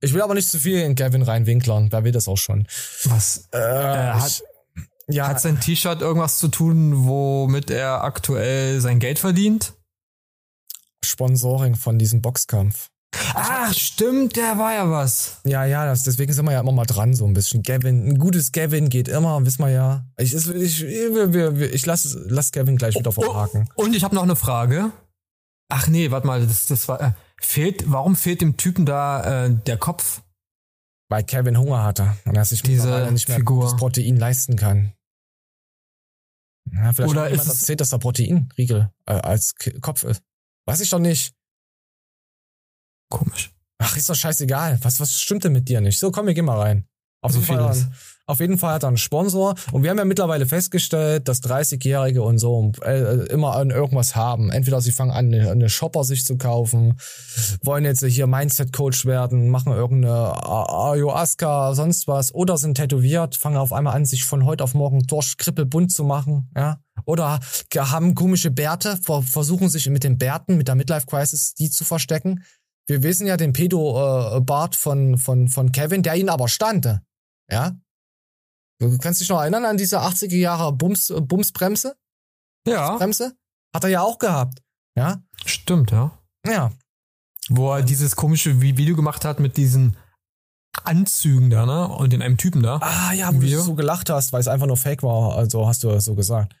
Ich will aber nicht zu viel in Kevin reinwinklern. Wer will das auch schon? Was? Äh, äh, hat, ja. Hat sein T-Shirt irgendwas zu tun, womit er aktuell sein Geld verdient? Sponsoring von diesem Boxkampf. Ach, stimmt, der war ja was. Ja, ja, das, deswegen sind wir ja immer mal dran, so ein bisschen. Gavin, ein gutes Gavin geht immer, wissen wir ja. Ich, ich, ich, ich lass, lass Gavin gleich wieder verhaken. Oh, und ich habe noch eine Frage. Ach nee, warte mal, das, das war. Äh, fehlt, warum fehlt dem Typen da äh, der Kopf? Weil Kevin Hunger hatte und er sich Diese nicht mehr Figur. das Protein leisten kann. Ja, vielleicht Oder hat jemand ist es- erzählt, dass da Proteinriegel äh, als K Kopf ist. Weiß ich doch nicht. Komisch. Ach, ist doch scheißegal. Was, was stimmt denn mit dir nicht? So, komm, wir gehen mal rein. Auf, So jeden, Fall hat er- auf jeden Fall hat er einen Sponsor. Und wir haben ja mittlerweile festgestellt, dass 30-Jährige und so äh, immer an irgendwas haben. Entweder sie fangen an, eine, eine Shopper sich zu kaufen, wollen jetzt hier Mindset-Coach werden, machen irgendeine Ayahuasca, sonst was, oder sind tätowiert, fangen auf einmal an, sich von heute auf morgen durch krippelbunt zu machen, ja. Oder haben komische Bärte, ver- versuchen sich mit den Bärten, mit der Midlife-Crisis, die zu verstecken. Wir wissen ja den Pedo-Bart von, von, von Kevin, der ihn aber stande. Ja? Du kannst dich noch erinnern an diese 80er Jahre Bums, äh, Bumsbremse? Ja. Bremse? Hat er ja auch gehabt. Ja? Stimmt, ja. Ja. Wo er dieses komische Vi- Video gemacht hat mit diesen Anzügen da, ne? Und in einem Typen da. Ah, ja, wo Video. du so gelacht hast, weil es einfach nur Fake war. Also hast du so gesagt.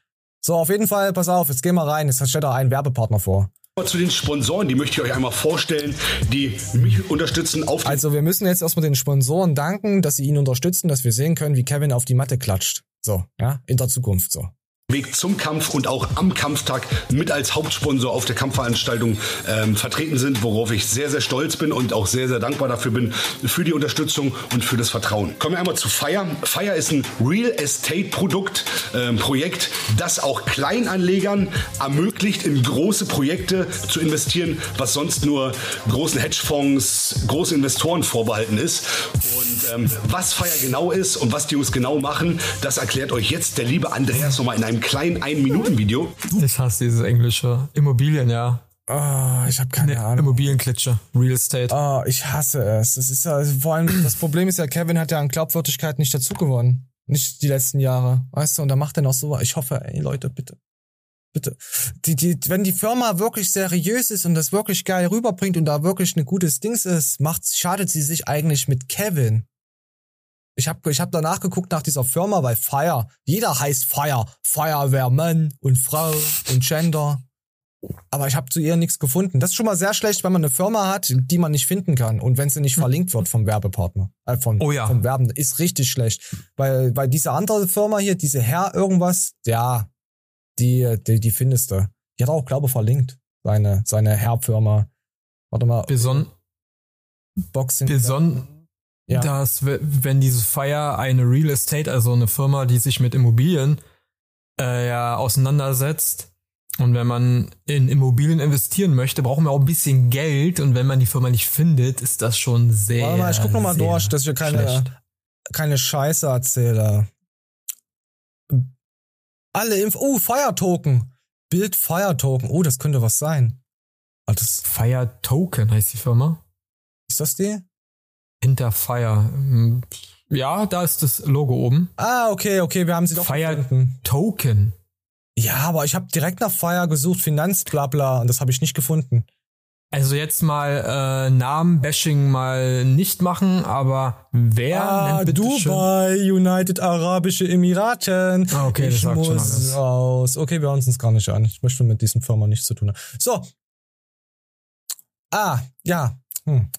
So, auf jeden Fall, pass auf, jetzt gehen wir rein. Jetzt stellt er einen Werbepartner vor. Zu den Sponsoren, die möchte ich euch einmal vorstellen, die mich unterstützen auf Also wir müssen jetzt erstmal den Sponsoren danken, dass sie ihn unterstützen, dass wir sehen können, wie Kevin auf die Matte klatscht. So, ja, in der Zukunft so. Weg zum Kampf und auch am Kampftag mit als Hauptsponsor auf der Kampfveranstaltung ähm, vertreten sind, worauf ich sehr, sehr stolz bin und auch sehr, sehr dankbar dafür bin, für die Unterstützung und für das Vertrauen. Kommen wir einmal zu Fire. Fire ist ein Real Estate Produkt, ähm, Projekt, das auch Kleinanlegern ermöglicht, in große Projekte zu investieren, was sonst nur großen Hedgefonds, großen Investoren vorbehalten ist. Und ähm, was Fire genau ist und was die Jungs genau machen, das erklärt euch jetzt der liebe Andreas nochmal in einem kleinen 1-Minuten-Video. Ich hasse dieses englische. Immobilien, ja. Ah, ich habe keine Ahnung. Immobilienklitsche. Real Estate. Ah, ich hasse es. Das ist ja, vor allem, das Problem ist ja, Kevin hat ja an Glaubwürdigkeit nicht dazu gewonnen. Nicht die letzten Jahre. Weißt du, und da macht er noch so, ich hoffe, ey, Leute, bitte. Bitte. Die, die, wenn die Firma wirklich seriös ist und das wirklich geil rüberbringt und da wirklich ein gutes Dings ist, macht, schadet sie sich eigentlich mit Kevin. Ich habe ich hab danach geguckt nach dieser Firma bei Fire. Jeder heißt Fire. Feuerwehrmann und Frau und Gender. Aber ich habe zu ihr nichts gefunden. Das ist schon mal sehr schlecht, wenn man eine Firma hat, die man nicht finden kann. Und wenn sie nicht verlinkt wird vom Werbepartner. Äh, vom, Oh ja. vom Werben, ist richtig schlecht. Weil, weil diese andere Firma hier, diese Herr irgendwas, ja, die, die, die findest du. Die hat auch, glaube ich, verlinkt. Seine, seine Herr-Firma. Warte mal. Beson Boxing. Beson Ja. dass wenn dieses Fire eine Real Estate, also eine Firma, die sich mit Immobilien äh, ja auseinandersetzt und wenn man in Immobilien investieren möchte, braucht man auch ein bisschen Geld und wenn man die Firma nicht findet, ist das schon sehr Warte mal, ich guck noch mal sehr durch, dass ich keine, schlecht. keine Scheiße erzähle. Alle Info. Oh, Fire Token. Bild Fire Token. Oh, das könnte was sein. Ah, das, Fire Token heißt die Firma. ist das die? Hinter Fire. Hm, Ja, da ist das Logo oben. Ah, okay, okay, wir haben sie doch Fire gefunden. Token. Ja, aber ich habe direkt nach Fire gesucht, Finanzblabla, und das habe ich nicht gefunden. Also jetzt mal äh, Namen-Bashing mal nicht machen, aber wer ah, nennt bitte schön- Dubai, United Arabische Emiraten. Ah, okay, das ich sagt schon muss alles. raus. Okay, wir hören uns das gar nicht an. Ich möchte mit diesen Firma nichts zu tun haben. So. Ah, ja. Hm.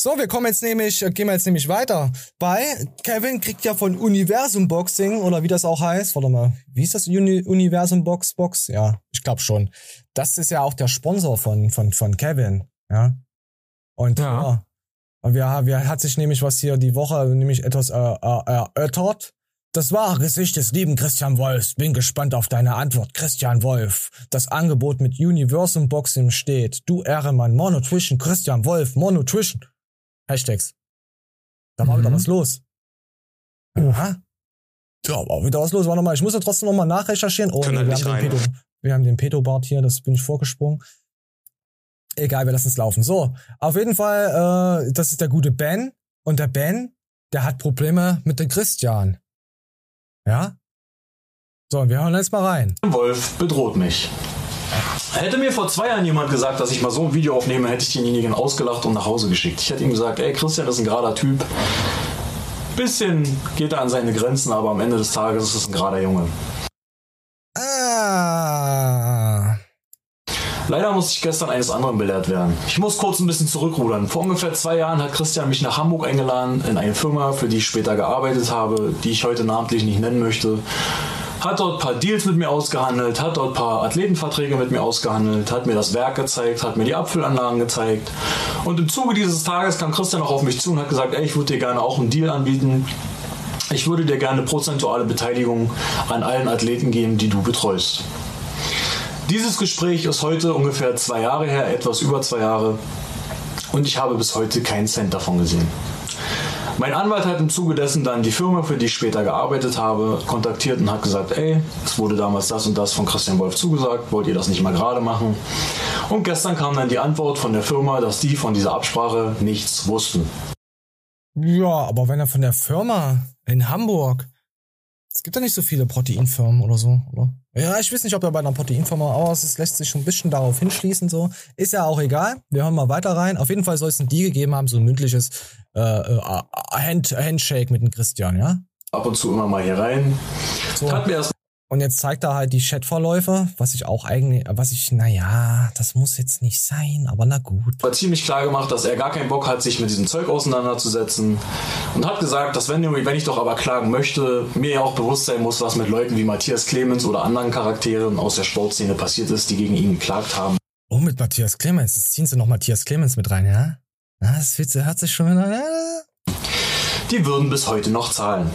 So, wir kommen jetzt nämlich, äh, gehen wir jetzt nämlich weiter. Bei Kevin kriegt ja von Universum Boxing oder wie das auch heißt. Warte mal, wie ist das Uni Universum Box Box? Ja, ich glaube schon. Das ist ja auch der Sponsor von von von Kevin, ja. Und Ja. ja. Und wir, wir hat sich nämlich was hier die Woche nämlich etwas äh, äh, erörtert. Das wahre Gesicht des lieben Christian Wolfs. Bin gespannt auf deine Antwort, Christian Wolf. Das Angebot mit Universum Boxing steht. Du Ehrenmann, Monotrition, Christian Wolf, Monotrition. Hashtags. Da war mhm. wieder was los. Aha. Ja, war wieder was los. Warte mal, ich muss ja trotzdem nochmal nachrecherchieren. Oh, wir, haben rein, Pedo, wir haben den Pedo-Bart hier, das bin ich vorgesprungen. Egal, wir lassen es laufen. So, auf jeden Fall, äh, das ist der gute Ben. Und der Ben, der hat Probleme mit dem Christian. Ja? So, wir hören jetzt mal rein. Wolf bedroht mich. Hätte mir vor zwei Jahren jemand gesagt, dass ich mal so ein Video aufnehme, hätte ich denjenigen ausgelacht und nach Hause geschickt. Ich hätte ihm gesagt, ey, Christian ist ein gerader Typ. Bisschen geht er an seine Grenzen, aber am Ende des Tages ist es ein gerader Junge. Ah. Leider musste ich gestern eines anderen belehrt werden. Ich muss kurz ein bisschen zurückrudern. Vor ungefähr zwei Jahren hat Christian mich nach Hamburg eingeladen, in eine Firma, für die ich später gearbeitet habe, die ich heute namentlich nicht nennen möchte. Hat dort ein paar Deals mit mir ausgehandelt, hat dort ein paar Athletenverträge mit mir ausgehandelt, hat mir das Werk gezeigt, hat mir die Abfüllanlagen gezeigt. Und im Zuge dieses Tages kam Christian auch auf mich zu und hat gesagt, ey, ich würde dir gerne auch einen Deal anbieten. Ich würde dir gerne prozentuale Beteiligung an allen Athleten geben, die du betreust. Dieses Gespräch ist heute ungefähr zwei Jahre her, etwas über zwei Jahre. Und ich habe bis heute keinen Cent davon gesehen. Mein Anwalt hat im Zuge dessen dann die Firma, für die ich später gearbeitet habe, kontaktiert und hat gesagt, ey, es wurde damals das und das von Christian Wolf zugesagt, wollt ihr das nicht mal gerade machen? Und gestern kam dann die Antwort von der Firma, dass die von dieser Absprache nichts wussten. Ja, aber wenn er von der Firma in Hamburg, es gibt ja nicht so viele Proteinfirmen oder so, oder? Ja, ich weiß nicht, ob er bei einer Proteinfirma, aber es lässt sich schon ein bisschen darauf hinschließen, so. Ist ja auch egal. Wir hören mal weiter rein. Auf jeden Fall soll es ein Deal gegeben haben, so ein mündliches äh, äh, Hand, Handshake mit dem Christian, ja? Ab und zu immer mal hier rein. So. Hat mir erst und jetzt zeigt er halt die Chatverläufe, was ich auch eigentlich, was ich, naja, das muss jetzt nicht sein, aber na gut. War ziemlich klar gemacht, dass er gar keinen Bock hat, sich mit diesem Zeug auseinanderzusetzen. Und hat gesagt, dass wenn, wenn ich doch aber klagen möchte, mir ja auch bewusst sein muss, was mit Leuten wie Matthias Clemens oder anderen Charakteren aus der Sportszene passiert ist, die gegen ihn geklagt haben. Oh, mit Matthias Clemens. Jetzt ziehen sie noch Matthias Clemens mit rein, ja? Das hört sich schon wieder. Die würden bis heute noch zahlen.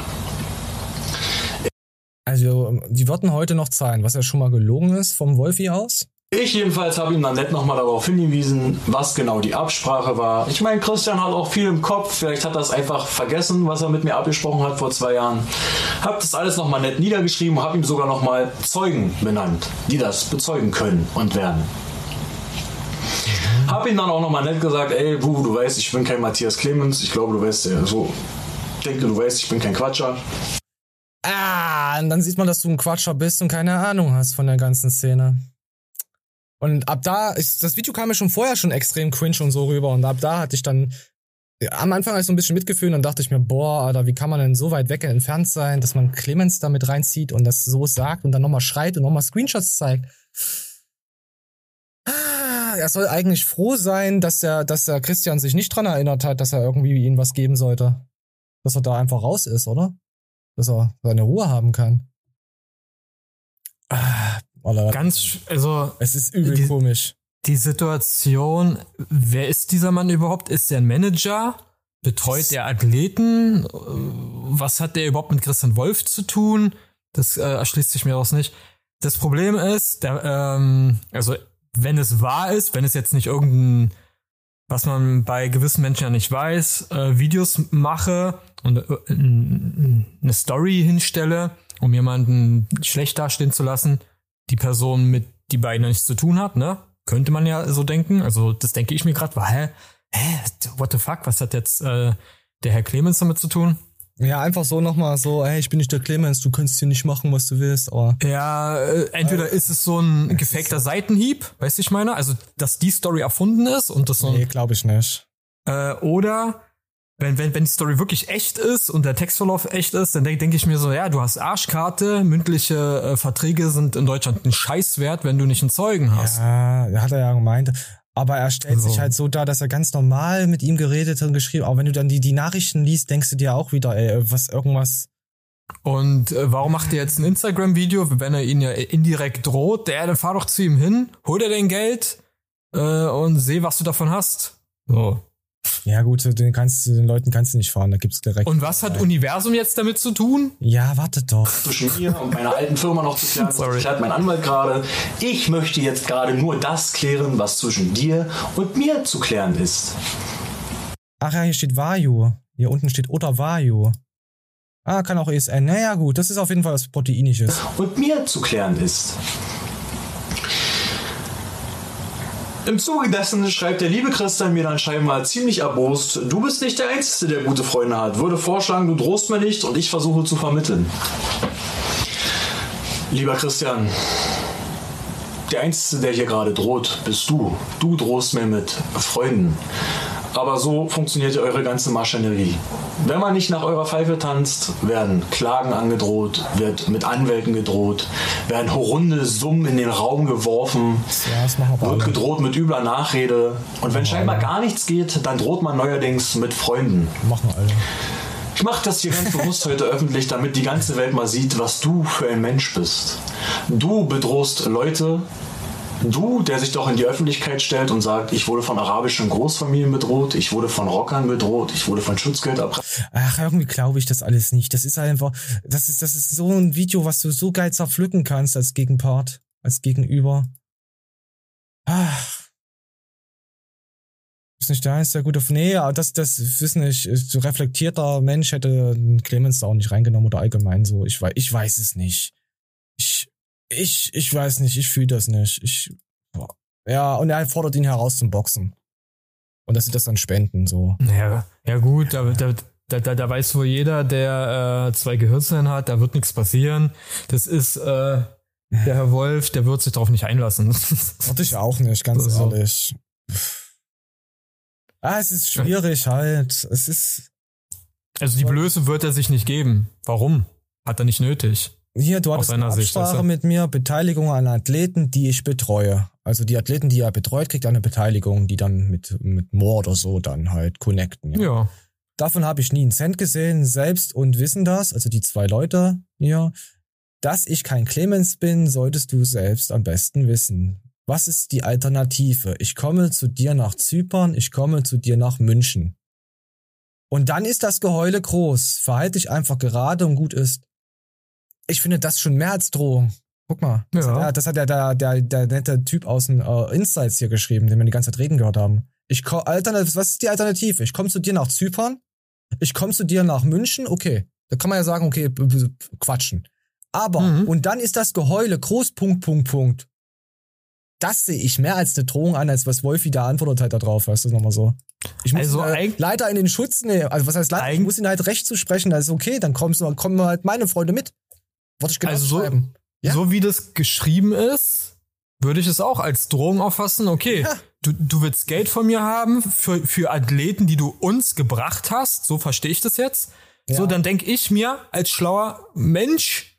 Also, die würden heute noch zahlen, was ja schon mal gelogen ist vom Wolfi aus. Ich jedenfalls habe ihm dann nett nochmal darauf hingewiesen, was genau die Absprache war. Ich meine, Christian hat auch viel im Kopf. Vielleicht hat er es einfach vergessen, was er mit mir abgesprochen hat vor zwei Jahren. Hab das alles nochmal nett niedergeschrieben, habe ihm sogar nochmal Zeugen benannt, die das bezeugen können und werden. Hab ihm dann auch nochmal nett gesagt, ey, Bubu, du weißt, ich bin kein Matthias Clemens. Ich glaube, du weißt ja so. Denke, du weißt, ich bin kein Quatscher. Ah, und dann sieht man, dass du ein Quatscher bist und keine Ahnung hast von der ganzen Szene. Und ab da, ist, das Video kam mir schon vorher schon extrem cringe und so rüber. Und ab da hatte ich dann, am Anfang hatte ich so ein bisschen Mitgefühl und dachte ich mir, boah, Alter, wie kann man denn so weit weg entfernt sein, dass man Clemens da mit reinzieht und das so sagt und dann nochmal schreit und nochmal Screenshots zeigt. Ah, er soll eigentlich froh sein, dass der, dass der Christian sich nicht dran erinnert hat, dass er irgendwie ihm was geben sollte. Dass er da einfach raus ist, oder? Dass er seine Ruhe haben kann. Ah, Ganz, also. Es ist übel die, komisch. Die Situation, wer ist dieser Mann überhaupt? Ist er ein Manager? Betreut er Athleten? Was hat der überhaupt mit Christian Wolf zu tun? Das äh, erschließt sich mir aus nicht. Das Problem ist, der, ähm, also wenn es wahr ist, wenn es jetzt nicht irgendein was man bei gewissen Menschen ja nicht weiß, äh, Videos mache und äh, eine Story hinstelle, um jemanden schlecht dastehen zu lassen, die Person mit die beiden nichts zu tun hat, ne? Könnte man ja so denken. Also das denke ich mir gerade, hä? Hä? What the fuck? Was hat jetzt äh, der Herr Clemens damit zu tun? Ja, einfach so nochmal so, hey, ich bin nicht der Clemens, du kannst hier nicht machen, was du willst, aber. Ja, äh, entweder äh, ist es so ein gefakter Seitenhieb, weißt du, ich meine? Also, dass die Story erfunden ist und das so. Nee, glaube ich nicht. Äh, oder wenn, wenn, wenn die Story wirklich echt ist und der Textverlauf echt ist, dann denke denk ich mir so, ja, du hast Arschkarte, mündliche äh, Verträge sind in Deutschland ein Scheißwert, wenn du nicht einen Zeugen hast. Ja, hat er ja gemeint. Aber er stellt so. sich halt so dar, dass er ganz normal mit ihm geredet und geschrieben. Auch wenn du dann die, die Nachrichten liest, denkst du dir auch wieder, ey, was irgendwas. Und äh, warum macht er jetzt ein Instagram-Video, wenn er ihn ja indirekt droht? Der, dann fahr doch zu ihm hin, hol dir dein Geld äh, und seh, was du davon hast. So. Ja, gut, den kannst du, den Leuten kannst du nicht fahren, da gibt's direkt. Und was hat Universum jetzt damit zu tun? Ja, warte doch. Zwischen mir und meiner alten Firma noch zu klären. Sorry. klärt mein Anwalt gerade. Ich möchte jetzt gerade nur das klären, was zwischen dir und mir zu klären ist. Ach ja, hier steht Vayu. Hier unten steht oder Vayu. Ah, kann auch ESN. Naja, gut, das ist auf jeden Fall was Proteinisches. Und mir zu klären ist. Im Zuge dessen schreibt der liebe Christian mir dann scheinbar ziemlich erbost, du bist nicht der Einzige, der gute Freunde hat. Würde vorschlagen, du drohst mir nicht und ich versuche zu vermitteln. Lieber Christian, der Einzige, der hier gerade droht, bist du. Du drohst mir mit Freunden. Aber so funktioniert eure ganze Maschinerie. Wenn man nicht nach eurer Pfeife tanzt, werden Klagen angedroht, wird mit Anwälten gedroht, werden horrende Summen in den Raum geworfen, ja, wird gedroht mit übler Nachrede. Und wenn scheinbar gar nichts geht, dann droht man neuerdings mit Freunden. Machen alle. Ich mache das hier ganz bewusst heute öffentlich, damit die ganze Welt mal sieht, was du für ein Mensch bist. Du bedrohst Leute, Du, der sich doch in die Öffentlichkeit stellt und sagt, ich wurde von arabischen Großfamilien bedroht, ich wurde von Rockern bedroht, ich wurde von Schutzgeld ab. Ach, irgendwie glaube ich das alles nicht. Das ist einfach, das ist, das ist so ein Video, was du so geil zerpflücken kannst als Gegenpart, als Gegenüber. Ach. Ist nicht der der gute, nee, das, das wissen ich, so reflektierter Mensch hätte Clemens da auch nicht reingenommen oder allgemein so. Ich weiß, ich weiß es nicht. Ich, ich, ich weiß nicht, ich fühle das nicht. Ich, boah. ja, und er fordert ihn heraus zum Boxen. Und dass sie das dann spenden, so. Ja, ja gut, da, da, da, da weiß wohl jeder, der äh, zwei Gehirnzellen hat, da wird nichts passieren. Das ist äh, der Herr Wolf, der wird sich darauf nicht einlassen. Warte ich auch nicht, ganz so. ehrlich. Ah, es ist schwierig halt. Es ist. Also die Blöße wird er sich nicht geben. Warum? Hat er nicht nötig. Hier, du hattest eine Absprache Sicht, mit mir, Beteiligung an Athleten, die ich betreue. Also die Athleten, die er betreut, kriegt eine Beteiligung, die dann mit, mit Moore oder so dann halt connecten. Ja. ja. Davon habe ich nie einen Cent gesehen, selbst und wissen das, also die zwei Leute hier. Dass ich kein Clemens bin, solltest du selbst am besten wissen. Was ist die Alternative? Ich komme zu dir nach Zypern, ich komme zu dir nach München. Und dann ist das Geheule groß. Verhalte dich einfach gerade und gut ist ich finde das schon mehr als Drohung. Guck mal. Das, ja. hat, das hat ja der, der, der nette Typ aus den uh, Insights hier geschrieben, den wir die ganze Zeit reden gehört haben. Ich komm, Alternative, was ist die Alternative? Ich komme zu dir nach Zypern, ich komme zu dir nach München, okay. Da kann man ja sagen, okay, quatschen. Aber, mhm. und dann ist das Geheule, groß, Punkt, Punkt, Punkt. Das sehe ich mehr als eine Drohung an, als was Wolfi da antwortet halt da drauf, weißt du, nochmal so. Ich muss also ihn, äh, leider in den Schutz nehmen. Also was heißt leider? Ich muss ihn halt recht zu sprechen, also okay, dann kommst du, kommen halt meine Freunde mit. Wollte ich genau also so, schreiben. Ja? So wie das geschrieben ist, würde ich es auch als Drohung auffassen. Okay, ja. du, du willst Geld von mir haben für, für Athleten, die du uns gebracht hast. So verstehe ich das jetzt. Ja. So, dann denke ich mir als schlauer Mensch,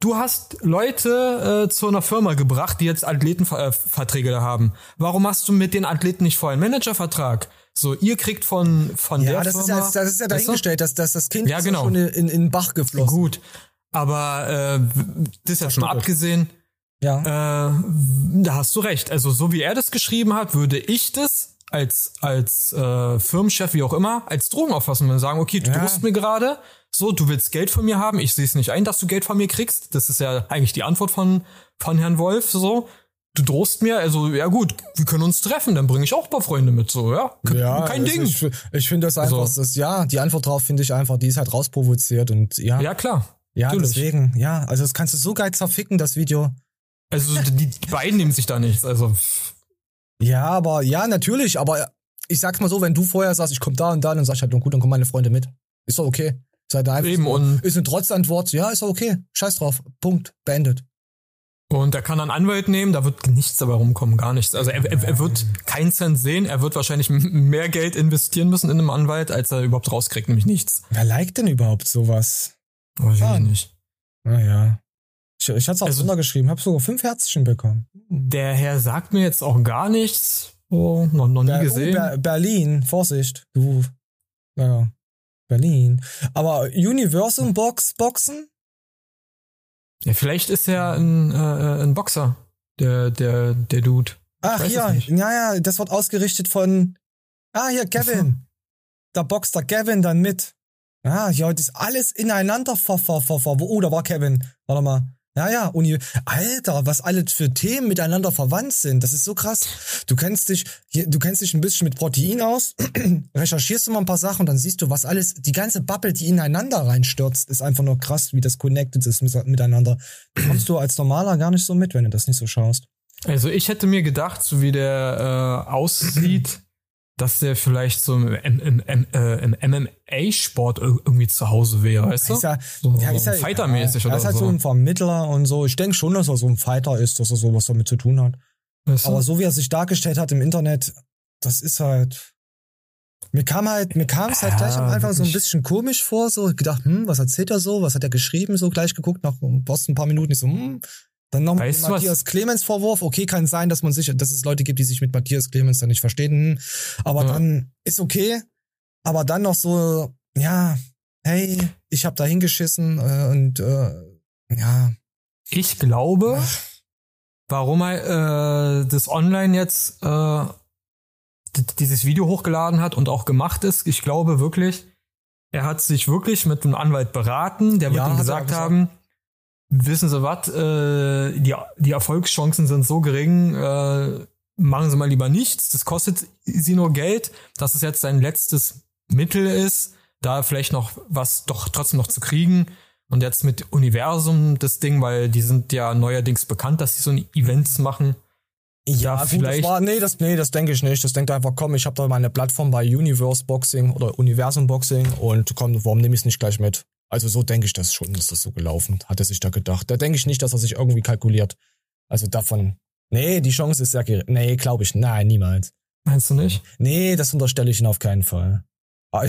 du hast Leute äh, zu einer Firma gebracht, die jetzt Athletenverträge da haben. Warum hast du mit den Athleten nicht vorher einen Managervertrag? So, ihr kriegt von, von ja, der das Firma. Ist ja, das ist ja dahingestellt, dass, dass das Kind ja, genau. schon in, in, in Bach geflossen. Gut. Aber äh, das ja schon mal abgesehen. Ja. Äh, da hast du recht. Also so wie er das geschrieben hat, würde ich das als als äh, Firmenchef wie auch immer als Drogen auffassen und sagen, okay, du ja. drohst mir gerade, so, du willst Geld von mir haben, ich sehe es nicht ein, dass du Geld von mir kriegst. Das ist ja eigentlich die Antwort von von Herrn Wolf. So, du drohst mir, also ja gut, wir können uns treffen, dann bringe ich auch ein paar Freunde mit, so ja, ja kein also Ding. Ich, ich finde das einfach, also. das, ja, die Antwort drauf finde ich einfach, die ist halt rausprovoziert und ja. Ja klar. Ja, Natürlich. deswegen, ja. Also das kannst du so geil zerficken, das Video. Also die, beiden nehmen sich da nichts, also. Ja, aber, ja, natürlich, aber ich sag's mal so, wenn du vorher sagst, ich komm da und da, dann sag ich halt, gut, dann kommen meine Freunde mit. Ist doch okay. Ist halt einfach Eben, so, und ist eine Trotzantwort, ja, ist doch okay. Scheiß drauf. Punkt. Beendet. Und er kann einen Anwalt nehmen, da wird nichts dabei rumkommen, gar nichts. Also er, er, er wird keinen Cent sehen, er wird wahrscheinlich mehr Geld investieren müssen in einem Anwalt, als er überhaupt rauskriegt, nämlich nichts. Wer liked denn überhaupt sowas? Weiß ich nicht. Naja. Ich, ich hatte es auch also, runtergeschrieben, habe sogar fünf Herzchen bekommen. Der Herr sagt mir jetzt auch gar nichts. Oh, noch, noch nie Ber gesehen. Oh, Ber Berlin, Vorsicht. Du. Naja. Berlin. Aber Universum Box Boxen? Ja, vielleicht ist er ein, äh, ein Boxer, der, der, der Dude. Ach ja, ja, ja, das wird ausgerichtet von Ah, hier, Kevin. da boxt der Kevin dann mit. Ja, hier heute ist alles ineinander ver, ver, ver, ver. Oh, da war Kevin. Warte mal. Ja, ja, Uni. Alter, was alle für Themen miteinander verwandt sind. Das ist so krass. Du kennst dich, du kennst dich ein bisschen mit Protein aus, recherchierst du mal ein paar Sachen und dann siehst du, was alles, die ganze Bubble, die ineinander reinstürzt, ist einfach nur krass, wie das connected ist miteinander. Kommst du als Normaler gar nicht so mit, wenn du das nicht so schaust. Also ich hätte mir gedacht, so wie der äh, aussieht, dass der vielleicht so im, im, im, äh, im MMA-Sport irgendwie zu Hause wäre, weißt du? Ist ja, so, ja, ist ja Fighter-mäßig ja, oder so. Er ist halt so ein Vermittler und so. Ich denke schon, dass er so ein Fighter ist, dass er sowas damit zu tun hat. Weißt du? Aber so wie er sich dargestellt hat im Internet, das ist halt. Mir kam halt, mir kam es halt gleich am Anfang wirklich. so ein bisschen komisch vor, so gedacht, hm, was erzählt er so, was hat er geschrieben, so gleich geguckt, nach ein paar Minuten, ich so, hm, dann noch weißt Matthias Clemens Vorwurf. Okay, kann sein, dass man sich, dass es Leute gibt, die sich mit Matthias Clemens dann nicht verstehen. Aber ja. dann ist okay. Aber dann noch so, ja, hey, ich habe da hingeschissen äh, und äh, ja. Ich glaube, warum er äh, das online jetzt äh, dieses Video hochgeladen hat und auch gemacht ist, ich glaube wirklich, er hat sich wirklich mit einem Anwalt beraten, der wird ja, ihm gesagt haben, wissen Sie was, äh, die, die Erfolgschancen sind so gering, äh, machen Sie mal lieber nichts, das kostet Sie nur Geld, dass es jetzt sein letztes Mittel ist, da vielleicht noch was doch trotzdem noch zu kriegen. Und jetzt mit Universum das Ding, weil die sind ja neuerdings bekannt, dass sie so Events machen. Ja, ja vielleicht. das war, nee, das, nee, das denke ich nicht. Das denkt einfach, komm, ich habe da meine Plattform bei Universe Boxing oder Universum Boxing und komm, warum nehme ich es nicht gleich mit? Also so denke ich das schon, ist das so gelaufen, hat er sich da gedacht. Da denke ich nicht, dass er sich irgendwie kalkuliert. Also davon, nee, die Chance ist sehr gering. Nee, glaube ich, nein, niemals. Meinst du nicht? Nee, das unterstelle ich ihn auf keinen Fall. Ah,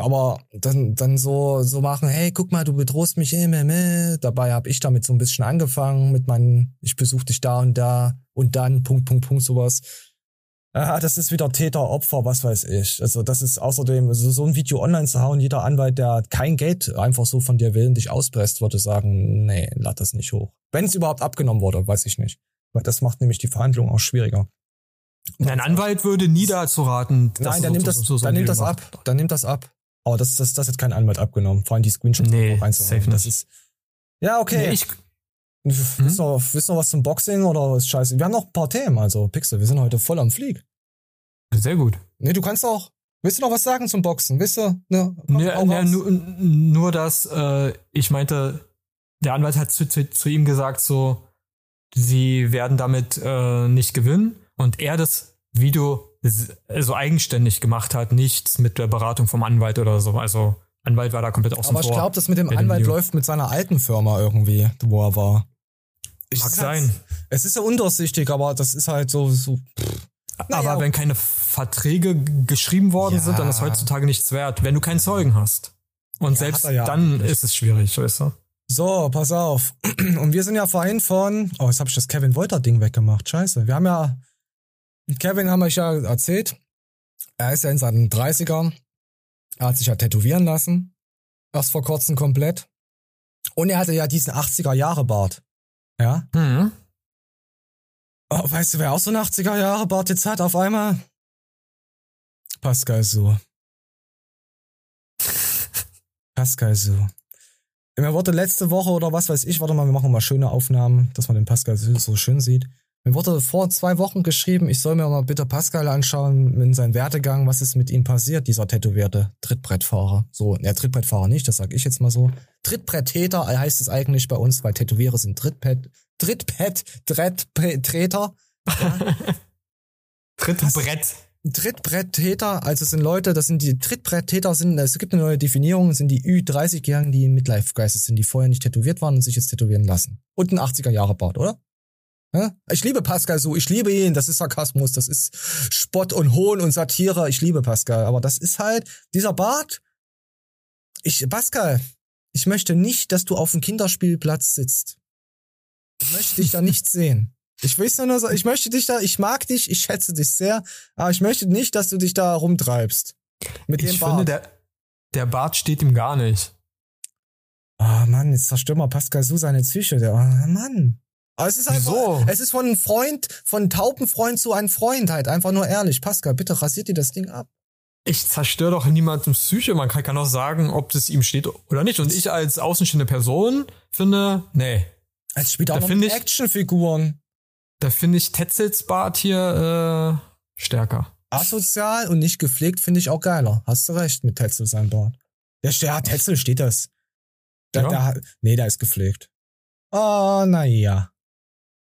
aber dann, dann so, so machen, hey, guck mal, du bedrohst mich immer, immer. Dabei habe ich damit so ein bisschen angefangen mit meinen, ich besuche dich da und da und dann, Punkt, Punkt, Punkt, sowas. Ah, das ist wieder Täter, Opfer, was weiß ich. Also das ist außerdem, also so ein Video online zu hauen, jeder Anwalt, der kein Geld einfach so von dir will und dich auspresst, würde sagen, nee, lad das nicht hoch. Wenn es überhaupt abgenommen wurde, weiß ich nicht. Weil das macht nämlich die Verhandlung auch schwieriger. Ein Anwalt würde nie dazu raten. Nein, dann nimmt das, so, so dann nimmt das ab. Dann nimmt das ab. Aber das, das, das hat kein Anwalt abgenommen. Vor allem die Screenshots nee, safe Das ist, ja, okay. Nee, ich? Wisst ihr noch, wisst ihr was zum Boxing oder was scheiße? Wir haben noch ein paar Themen, also Pixel, wir sind heute voll am Flieg. Sehr gut. Nee, du kannst auch. Willst du noch was sagen zum Boxen? Wisst ihr? Ne, ja, ja, nur, nur, dass äh, ich meinte, der Anwalt hat zu, zu, zu, ihm gesagt, so, sie werden damit äh, nicht gewinnen und er das Video so eigenständig gemacht hat, nichts mit der Beratung vom Anwalt oder so. Also Anwalt war da komplett außen Aber ich glaube, das mit dem Anwalt läuft mit seiner alten Firma irgendwie, wo er war. Ich Mag sein. Halt, es ist ja undurchsichtig, aber das ist halt so. so naja, aber wenn keine Verträge geschrieben worden ja. sind, dann ist heutzutage nichts wert, wenn du keinen Zeugen hast. Und ja, selbst ja dann nicht. ist es schwierig, weißt du? So, pass auf. Und wir sind ja vorhin von. Oh, jetzt habe ich das Kevin Wolter-Ding weggemacht. Scheiße. Wir haben ja. Kevin haben euch ja erzählt. Er ist ja in seinen 30ern. Er hat sich ja tätowieren lassen. Erst vor kurzem komplett. Und er hatte ja diesen 80er-Jahre-Bart. Ja? Mhm. Oh, weißt du, wer auch so ein 80er Jahre Bart jetzt hat auf einmal? Pascal so. Pascal so. Mir wurde letzte Woche oder was weiß ich, warte mal, wir machen mal schöne Aufnahmen, dass man den Pascal so schön sieht. Mir wurde vor zwei Wochen geschrieben, ich soll mir mal bitte Pascal anschauen in seinem Werdegang, was ist mit ihm passiert, dieser tätowierte Trittbrettfahrer. So, der Trittbrettfahrer nicht, das sag ich jetzt mal so. Trittbretttäter heißt es eigentlich bei uns, weil Tätowierer sind Trittbrett, Trittbrett, Tretter. Ja. Trittbrett. Trittbretttäter, also sind Leute, das sind die Trittbretttäter, sind, es gibt eine neue Definition, sind die Ü30-Jährigen, die Midlife-Geistes sind, die vorher nicht tätowiert waren und sich jetzt tätowieren lassen. Und ein 80er-Jahre-Bart, oder? Ich liebe Pascal so, ich liebe ihn, das ist Sarkasmus, das ist Spott und Hohn und Satire, ich liebe Pascal, aber das ist halt, dieser Bart, ich, Pascal, ich möchte nicht, dass du auf dem Kinderspielplatz sitzt. Ich möchte dich da nicht sehen. Ich weiß nur so, ich möchte dich da, ich mag dich, ich schätze dich sehr, aber ich möchte nicht, dass du dich da rumtreibst. Mit ich dem Bart. finde, der, der Bart steht ihm gar nicht. Ah, oh Mann, jetzt zerstör mal Pascal so seine Psyche, der, oh Mann. Aber es ist einfach, Wieso? es ist von Freund, von Taubenfreund zu einem Freund halt. Einfach nur ehrlich. Pascal, bitte rasiert dir das Ding ab. ich zerstöre doch niemandem Psyche. Man kann, kann auch sagen, ob das ihm steht oder nicht. Und ich als außenstehende Person finde, nee. Es spielt auch da noch ich, Actionfiguren. Da finde ich Tetzels Bart hier äh, stärker. Asozial und nicht gepflegt finde ich auch geiler. Hast du recht mit Tetzel sein Bart. Der ja, Tetzel steht das. Da, ja. da, nee, der ist gepflegt. Oh, naja.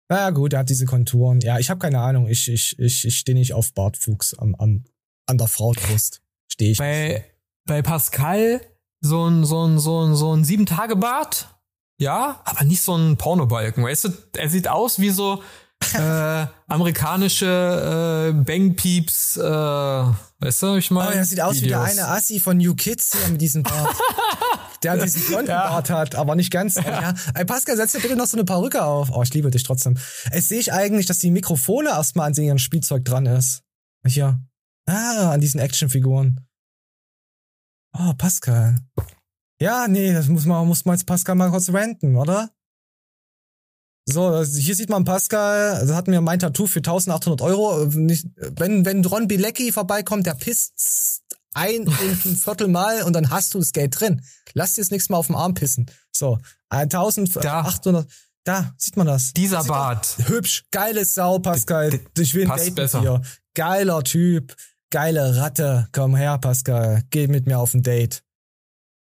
Na ja, gut, er hat diese Konturen. Ja, ich habe keine Ahnung. Ich, ich, ich, ich stehe nicht auf Bartfuchs am, am, an der Frauenbrust. Stehe ich. Bei, bei Pascal so ein, so ein, so ein, so ein Sieben-Tage-Bart. Ja, aber nicht so ein Pornobalken. Weißt du, er sieht aus wie so äh, amerikanische äh, Bangpeeps, äh, weißt du, ich meine? Oh, er sieht aus Videos. wie der eine Assi von New Kids hier mit diesem Bart. Der diesen blonden ja. Bart hat, aber nicht ganz. Ja. Ey, Pascal, setz dir bitte noch so eine Perücke auf. Oh, ich liebe dich trotzdem. Es sehe ich eigentlich, dass die Mikrofone erstmal an ihrem Spielzeug dran ist. Hier. Ah, an diesen Actionfiguren. Oh, Pascal. Ja, nee, das muss man, muss man jetzt Pascal mal kurz renten, oder? So, hier sieht man Pascal, also hat mir mein Tattoo für 1800 Euro. wenn, wenn Ron Bilecki vorbeikommt, der pisst ein und ein Viertel Mal und dann hast du das Geld drin. Lass dir das nächste Mal auf den Arm pissen. So, 1800, da, sieht man das. Dieser sieht Bart. Hübsch, geiles Sau, Pascal. Ich will Date besser. dir. Geiler Typ, geile Ratte. Komm her, Pascal. Geh mit mir auf ein Date.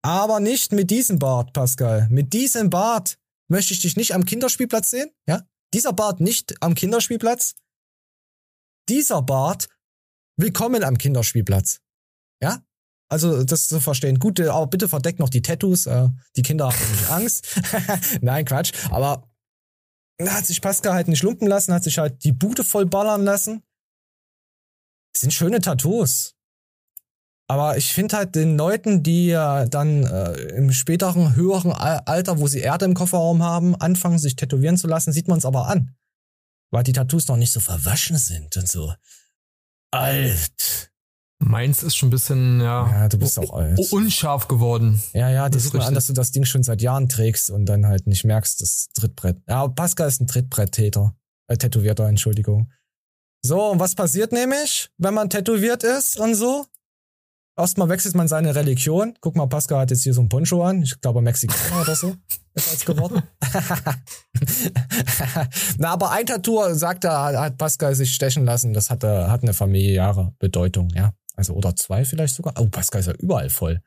Aber nicht mit diesem Bart, Pascal. Mit diesem Bart möchte ich dich nicht am Kinderspielplatz sehen, ja? Dieser Bart nicht am Kinderspielplatz. Dieser Bart willkommen am Kinderspielplatz. Ja? Also das zu verstehen. Gut, äh, aber bitte verdeck noch die Tattoos. Äh, die Kinder haben nicht Angst. Nein, Quatsch. Aber hat sich Pascal halt nicht lumpen lassen, hat sich halt die Bude voll ballern lassen. Das sind schöne Tattoos. Aber ich finde halt den Leuten, die ja dann äh, im späteren, höheren Alter, wo sie Erde im Kofferraum haben, anfangen, sich tätowieren zu lassen, sieht man es aber an. Weil die Tattoos noch nicht so verwaschen sind und so alt. Meins ist schon ein bisschen, ja. Ja, du bist auch alt. Unscharf geworden. Ja, ja, das, sieht man an, dass du das Ding schon seit Jahren trägst und dann halt nicht merkst, das Trittbrett. Ja, Pascal ist ein Trittbrett-Täter. Äh, Tätowierter, Entschuldigung. So, und was passiert nämlich, wenn man tätowiert ist und so? Erstmal wechselt man seine Religion. Guck mal, Pascal hat jetzt hier so ein Poncho an. Ich glaube, Mexikaner oder so ist als geworden. Na, aber ein Tattoo, sagt er, hat Pascal sich stechen lassen. Das hat, hat eine familiäre Bedeutung, ja. Also, oder zwei vielleicht sogar. Oh, Pascal ist ja überall voll.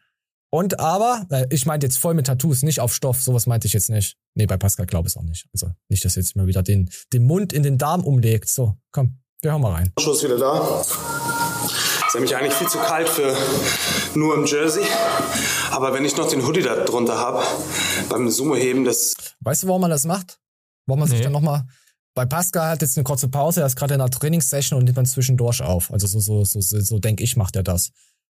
Und aber, äh, ich meinte jetzt voll mit Tattoos, nicht auf Stoff, sowas meinte ich jetzt nicht. Nee, bei Pascal glaube ich es auch nicht. Also nicht, dass jetzt mal wieder den, den Mund in den Darm umlegt. So, komm, wir hören mal rein. Schuss wieder da. Ist nämlich eigentlich viel zu kalt für nur im Jersey. Aber wenn ich noch den Hoodie da drunter habe, beim Sumo-Heben, das. Weißt du, warum man das macht? Warum man nee. sich dann nochmal. Bei Pascal hat jetzt eine kurze Pause, er ist gerade in einer Trainingssession und nimmt dann zwischendurch auf. Also so, so, so, so, so denke ich, macht er das.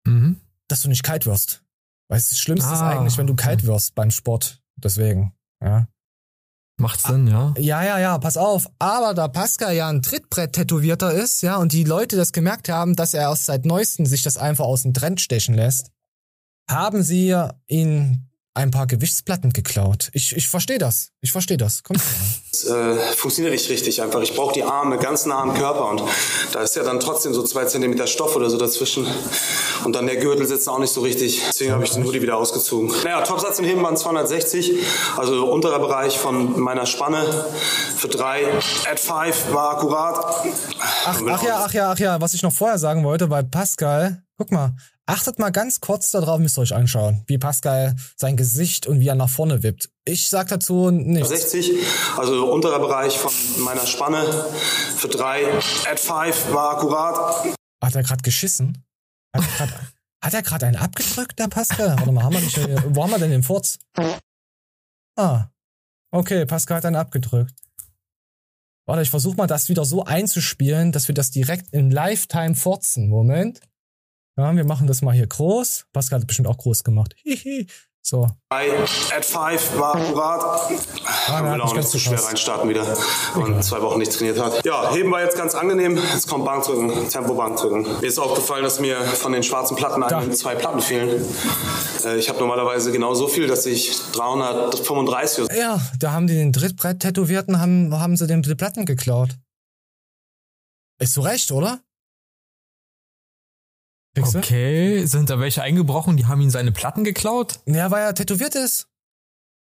Mhm. Dass du nicht kalt wirst. Weil das Schlimmste ah. ist eigentlich, wenn du kalt wirst beim Sport. Deswegen, ja. Macht Sinn, ja. Ja, ja, ja, pass auf. Aber da Pascal ja ein Trittbrett-Tätowierter ist, ja, und die Leute das gemerkt haben, dass er erst seit neuestem sich das einfach aus dem Trend stechen lässt, haben sie ihn ein paar Gewichtsplatten geklaut. Ich, ich verstehe das. Ich verstehe das. Kommt Es äh, funktioniert nicht richtig einfach. Ich brauche die Arme ganz nah am Körper und da ist ja dann trotzdem so zwei Zentimeter Stoff oder so dazwischen. Und dann der Gürtel sitzt auch nicht so richtig. Deswegen habe ich den Hoodie wieder ausgezogen. Naja, Topsatz im Heben waren 260. Also unterer Bereich von meiner Spanne für drei. At five war akkurat. Ach, ach ja, ach ja, ach ja. Was ich noch vorher sagen wollte, bei Pascal, guck mal, Achtet mal ganz kurz darauf, müsst ihr euch anschauen, wie Pascal sein Gesicht und wie er nach vorne wippt. Ich sag dazu nichts. 60, also unterer Bereich von meiner Spanne für drei. At five war akkurat. Hat er gerade geschissen? Hat er gerade einen abgedrückt, der Pascal? Warte mal, haben wir nicht, wo haben wir denn den Furz? Ah, okay, Pascal hat einen abgedrückt. Warte, ich versuche mal das wieder so einzuspielen, dass wir das direkt in Lifetime furzen. Moment. Ja, wir machen das mal hier groß. Pascal hat bestimmt auch groß gemacht. Hihi. So. Bei at 5 war akkurat. Ah, auch nicht so schwer reinstarten wieder, wenn man zwei Wochen nicht trainiert hat. Ja, heben war jetzt ganz angenehm. Jetzt kommt Bankdrücken, Tempo-Bankdrücken. Mir ist aufgefallen, dass mir von den schwarzen Platten ein, zwei Platten fehlen. Äh, ich habe normalerweise genau so viel, dass ich 335. Ja, da haben die den Drittbrett-Tätowierten, haben, haben sie den Platten geklaut. Ist zu Recht, oder? Fixe? Okay, sind da welche eingebrochen, die haben ihn seine Platten geklaut? Ja, weil er tätowiert ist.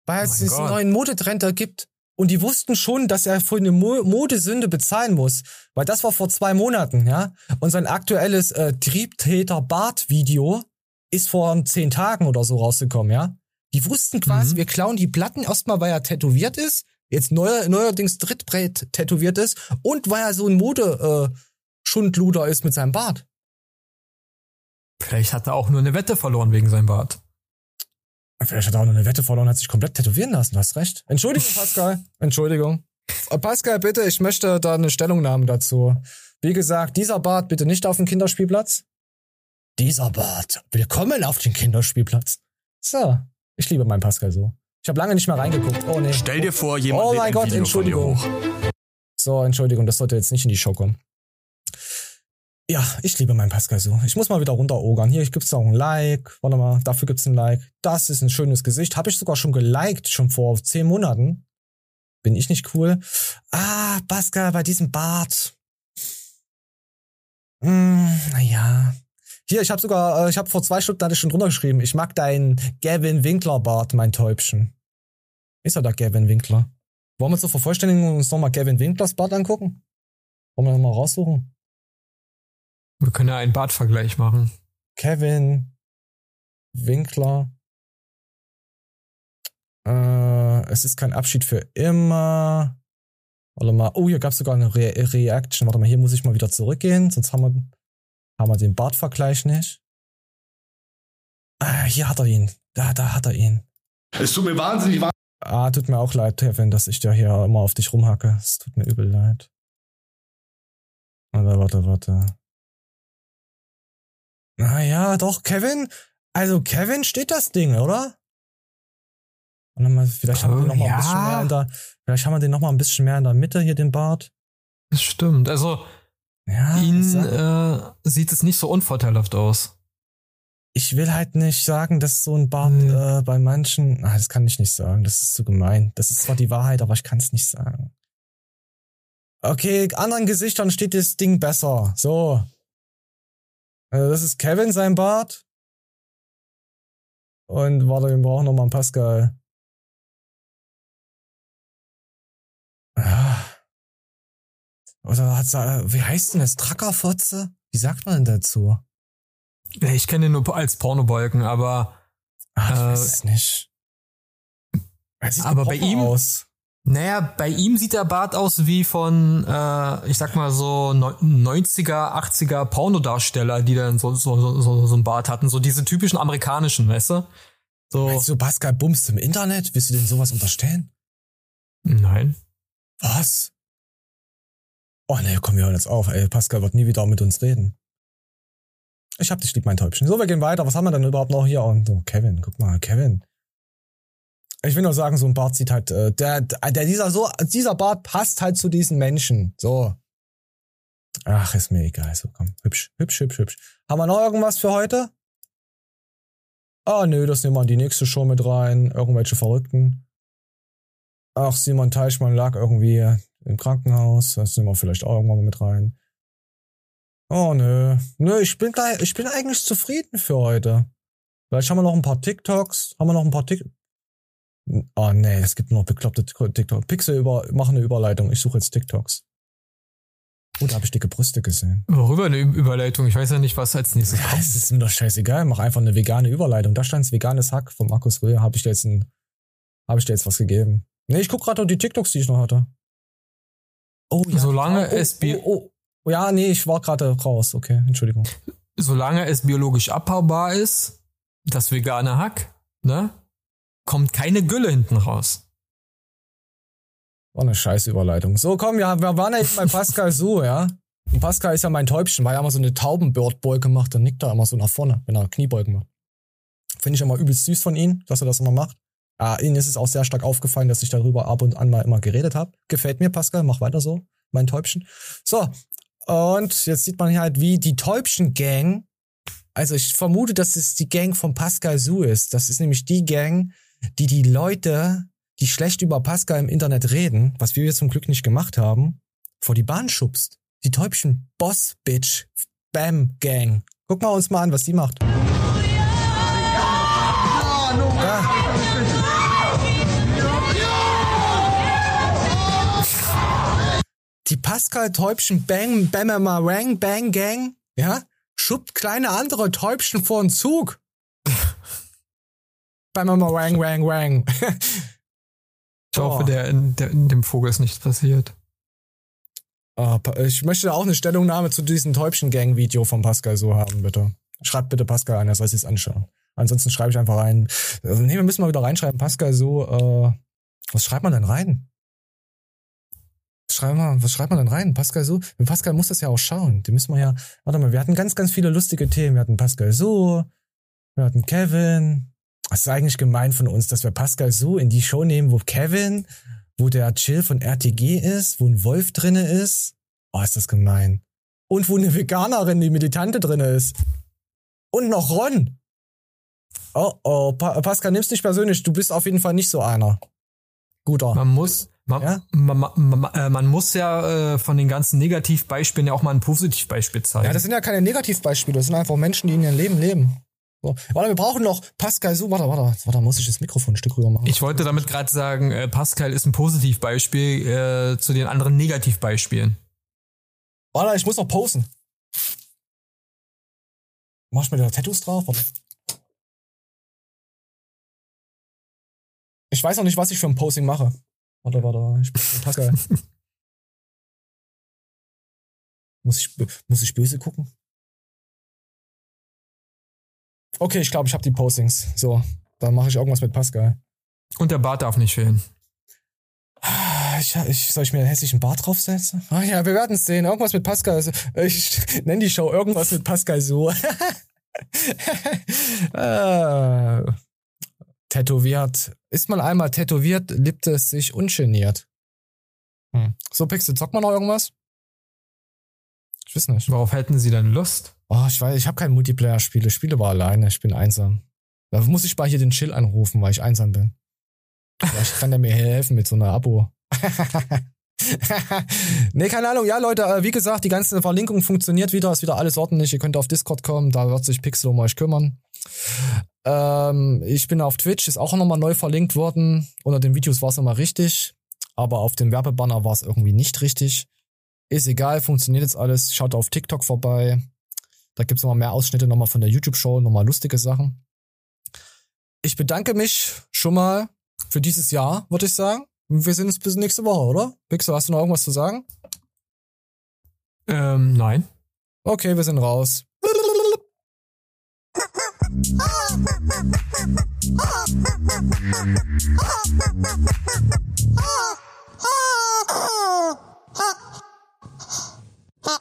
Weil es oh diesen Gott. neuen Modetrend da gibt. Und die wussten schon, dass er für eine Mo Modesünde bezahlen muss. Weil das war vor zwei Monaten, ja. Und sein aktuelles äh, Triebtäter-Bart-Video ist vor zehn Tagen oder so rausgekommen, ja. Die wussten quasi, mhm. wir klauen die Platten erstmal, weil er tätowiert ist, jetzt neuer, neuerdings Drittbrett tätowiert ist und weil er so ein Mode-Schundluder äh, ist mit seinem Bart. Vielleicht hat er auch nur eine Wette verloren wegen seinem Bart. Vielleicht hat er auch nur eine Wette verloren, hat sich komplett tätowieren lassen, du hast recht. Entschuldigung, Pascal. Entschuldigung. Äh, Pascal, bitte, ich möchte da eine Stellungnahme dazu. Wie gesagt, dieser Bart bitte nicht auf dem Kinderspielplatz. Dieser Bart. Willkommen auf den Kinderspielplatz. So. Ich liebe meinen Pascal so. Ich habe lange nicht mehr reingeguckt. Oh nee. Stell dir vor, jemand Oh mein Gott, Video Entschuldigung. So, Entschuldigung, das sollte jetzt nicht in die Show kommen. Ja, ich liebe meinen Pascal so. Ich muss mal wieder runterogern. Hier gibt's auch ein Like. Warte mal, dafür gibt's ein Like. Das ist ein schönes Gesicht. Habe ich sogar schon geliked, schon vor zehn Monaten. Bin ich nicht cool? Ah, Pascal, bei diesem Bart. Hm, naja. Hier, ich habe sogar, äh, ich habe vor zwei Stunden hatte ich schon drunter geschrieben. Ich mag deinen Gavin Winkler Bart, mein Täubchen. Ist ja da Gavin Winkler. Wollen wir zur Vervollständigung uns nochmal Gavin Winklers Bart angucken? Wollen wir nochmal raussuchen? Wir können ja einen Bartvergleich machen. Kevin Winkler. Äh, es ist kein Abschied für immer. Warte mal. Oh, hier gab es sogar eine Re Reaction. Warte mal, hier muss ich mal wieder zurückgehen, sonst haben wir, haben wir den Bartvergleich nicht. Ah, hier hat er ihn. Da, da hat er ihn. Es tut mir wahnsinnig wahnsinnig. Ah, tut mir auch leid, Kevin, dass ich da hier immer auf dich rumhacke. Es tut mir übel leid. Warte, warte, warte. Naja, doch, Kevin. Also Kevin steht das Ding, oder? Und dann mal, vielleicht oh, haben wir den noch mal ja. ein bisschen mehr in der, vielleicht haben wir den noch mal ein bisschen mehr in der Mitte hier den Bart. Das stimmt. Also ja, ihn äh, sieht es nicht so unvorteilhaft aus. Ich will halt nicht sagen, dass so ein Bart mhm. äh, bei manchen, ah, das kann ich nicht sagen. Das ist zu gemein. Das ist zwar die Wahrheit, aber ich kann es nicht sagen. Okay, anderen Gesichtern steht das Ding besser. So, also das ist Kevin sein Bart. Und warte, wir brauchen nochmal einen Pascal. Ja. Oder hat wie heißt denn das? Trackerfotze? Wie sagt man denn dazu? Ich kenne ihn nur als Pornobolken, aber. Ach, ich äh, weiß es nicht. aber bei ihm, aus. Naja, bei ihm sieht der Bart aus wie von, äh, ich sag mal so 90er, 80er Pornodarsteller, die dann so, so, so, so ein Bart hatten. So diese typischen amerikanischen, weißt du? So. Meinst du, Pascal bummst im Internet? Willst du denn sowas unterstellen? Nein. Was? Oh ne, komm, wir hören jetzt auf. Ey, Pascal wird nie wieder mit uns reden. Ich hab dich lieb, mein Täubchen. So, wir gehen weiter. Was haben wir denn überhaupt noch hier? Und oh, Kevin, guck mal, Kevin. Ich will nur sagen, so ein Bart sieht halt, äh, der, der, dieser, so, dieser Bart passt halt zu diesen Menschen. So. Ach, ist mir egal. So, komm. Hübsch, hübsch, hübsch, hübsch. Haben wir noch irgendwas für heute? Ah, nö, das nehmen wir in die nächste Show mit rein. Irgendwelche Verrückten. Ach, Simon Teichmann lag irgendwie im Krankenhaus. Das nehmen wir vielleicht auch irgendwann mal mit rein. Oh, nö. Nö, ich bin, ich bin eigentlich zufrieden für heute. Vielleicht haben wir noch ein paar TikToks. Haben wir noch ein paar TikToks? Oh nee, es gibt nur noch bekloppte TikTok. Pixel über, mach eine Überleitung. Ich suche jetzt TikToks. Oh, da habe ich dicke Brüste gesehen. Worüber eine Überleitung? Ich weiß ja nicht, was als nächstes kommt. Es ist mir doch scheißegal. Mach einfach eine vegane Überleitung. Da stand's veganes Hack von Markus Röhr. Habe ich dir jetzt ein, habe ich dir jetzt was gegeben? Nee, ich guck gerade die TikToks, die ich noch hatte. Oh ja. Solange oh, es oh, oh, oh, ja, nee, ich war gerade raus. Okay, Entschuldigung. Solange es biologisch abbaubar ist, das vegane Hack, ne? Kommt keine Gülle hinten raus. War eine scheiß Überleitung. So, komm, ja, wir waren ja jetzt bei Pascal so, ja. Und Pascal ist ja mein Täubchen, weil er immer so eine Taubenbirdbeuge macht, dann nickt er immer so nach vorne, wenn er Kniebeugen macht. Finde ich immer übelst süß von ihm, dass er das immer macht. Ah, ihnen ist es auch sehr stark aufgefallen, dass ich darüber ab und an mal immer geredet habe. Gefällt mir, Pascal, mach weiter so, mein Täubchen. So, und jetzt sieht man hier halt, wie die Täubchen-Gang, also ich vermute, dass es die Gang von Pascal Su ist. Das ist nämlich die Gang, die die Leute, die schlecht über Pascal im Internet reden, was wir zum Glück nicht gemacht haben, vor die Bahn schubst. Die Täubchen Boss Bitch Bam Gang. Guck mal uns mal an, was die macht. Die Pascal Täubchen Bang Bammer Rang Bang Gang, ja, schubbt kleine andere Täubchen vor den Zug. Bammer Rang Rang Rang. Ich hoffe, oh. der, in, der, dem Vogel ist nichts passiert. Oh, ich möchte auch eine Stellungnahme zu diesem Täubchen-Gang-Video von Pascal so haben, bitte. Schreibt bitte Pascal an, er soll sich anschauen. Ansonsten schreibe ich einfach rein. Äh, nee, wir müssen mal wieder reinschreiben. Pascal so, äh, was schreibt man denn rein? Was schreibt man, was schreibt man denn rein? Pascal so, Pascal muss das ja auch schauen. Die müssen wir ja, warte mal, wir hatten ganz, ganz viele lustige Themen. Wir hatten Pascal so, wir hatten Kevin. Es ist eigentlich gemein von uns, dass wir Pascal so in die Show nehmen, wo Kevin, wo der Chill von RTG ist, wo ein Wolf drinne ist. Oh, ist das gemein. Und wo eine Veganerin, die Militante drinne ist. Und noch Ron. Oh, oh, pa Pascal, nimm's nicht persönlich. Du bist auf jeden Fall nicht so einer. Guter. Man muss, man, ja? man, man, man, äh, man muss ja äh, von den ganzen Negativbeispielen ja auch mal ein Positivbeispiel zeigen. Ja, das sind ja keine Negativbeispiele. Das sind einfach Menschen, die in ihrem Leben leben. So. Warte, wir brauchen noch Pascal so. Warte, warte, warte, muss ich das Mikrofon ein Stück rüber machen. Ich wollte damit gerade sagen, äh, Pascal ist ein Positivbeispiel äh, zu den anderen Negativbeispielen. Warte, ich muss noch posen. Machst du mir da Tattoos drauf? Warte. Ich weiß noch nicht, was ich für ein Posing mache. Warte, warte, ich bin Pascal. muss, ich, muss ich böse gucken? Okay, ich glaube, ich habe die Postings. So, dann mache ich irgendwas mit Pascal. Und der Bart darf nicht fehlen. Ich, ich, soll ich mir einen hässlichen Bart draufsetzen? Ah ja, wir werden es sehen. Irgendwas mit Pascal. Ich nenne die Show irgendwas mit Pascal so. äh, tätowiert. Ist man einmal tätowiert, liebt es sich ungeniert. Hm. So, Pixel, zockt man noch irgendwas? Ich weiß nicht. Worauf hätten sie denn Lust? Oh, ich weiß, ich habe kein Multiplayer-Spiele. Ich spiele aber alleine. Ich bin einsam. Da muss ich mal hier den Chill anrufen, weil ich einsam bin. Vielleicht kann der mir helfen mit so einer Abo. nee, keine Ahnung. Ja, Leute, äh, wie gesagt, die ganze Verlinkung funktioniert wieder, ist wieder alles ordentlich. Ihr könnt auf Discord kommen, da wird sich Pixel um euch kümmern. Ähm, ich bin auf Twitch, ist auch nochmal neu verlinkt worden. Unter den Videos war es nochmal richtig, aber auf dem Werbebanner war es irgendwie nicht richtig. Ist egal, funktioniert jetzt alles. Schaut auf TikTok vorbei. Da gibt's nochmal mehr Ausschnitte nochmal von der YouTube-Show, nochmal lustige Sachen. Ich bedanke mich schon mal für dieses Jahr, würde ich sagen. Wir sehen uns bis nächste Woche, oder? Pixel, hast du noch irgendwas zu sagen? Ähm, nein. Okay, wir sind raus.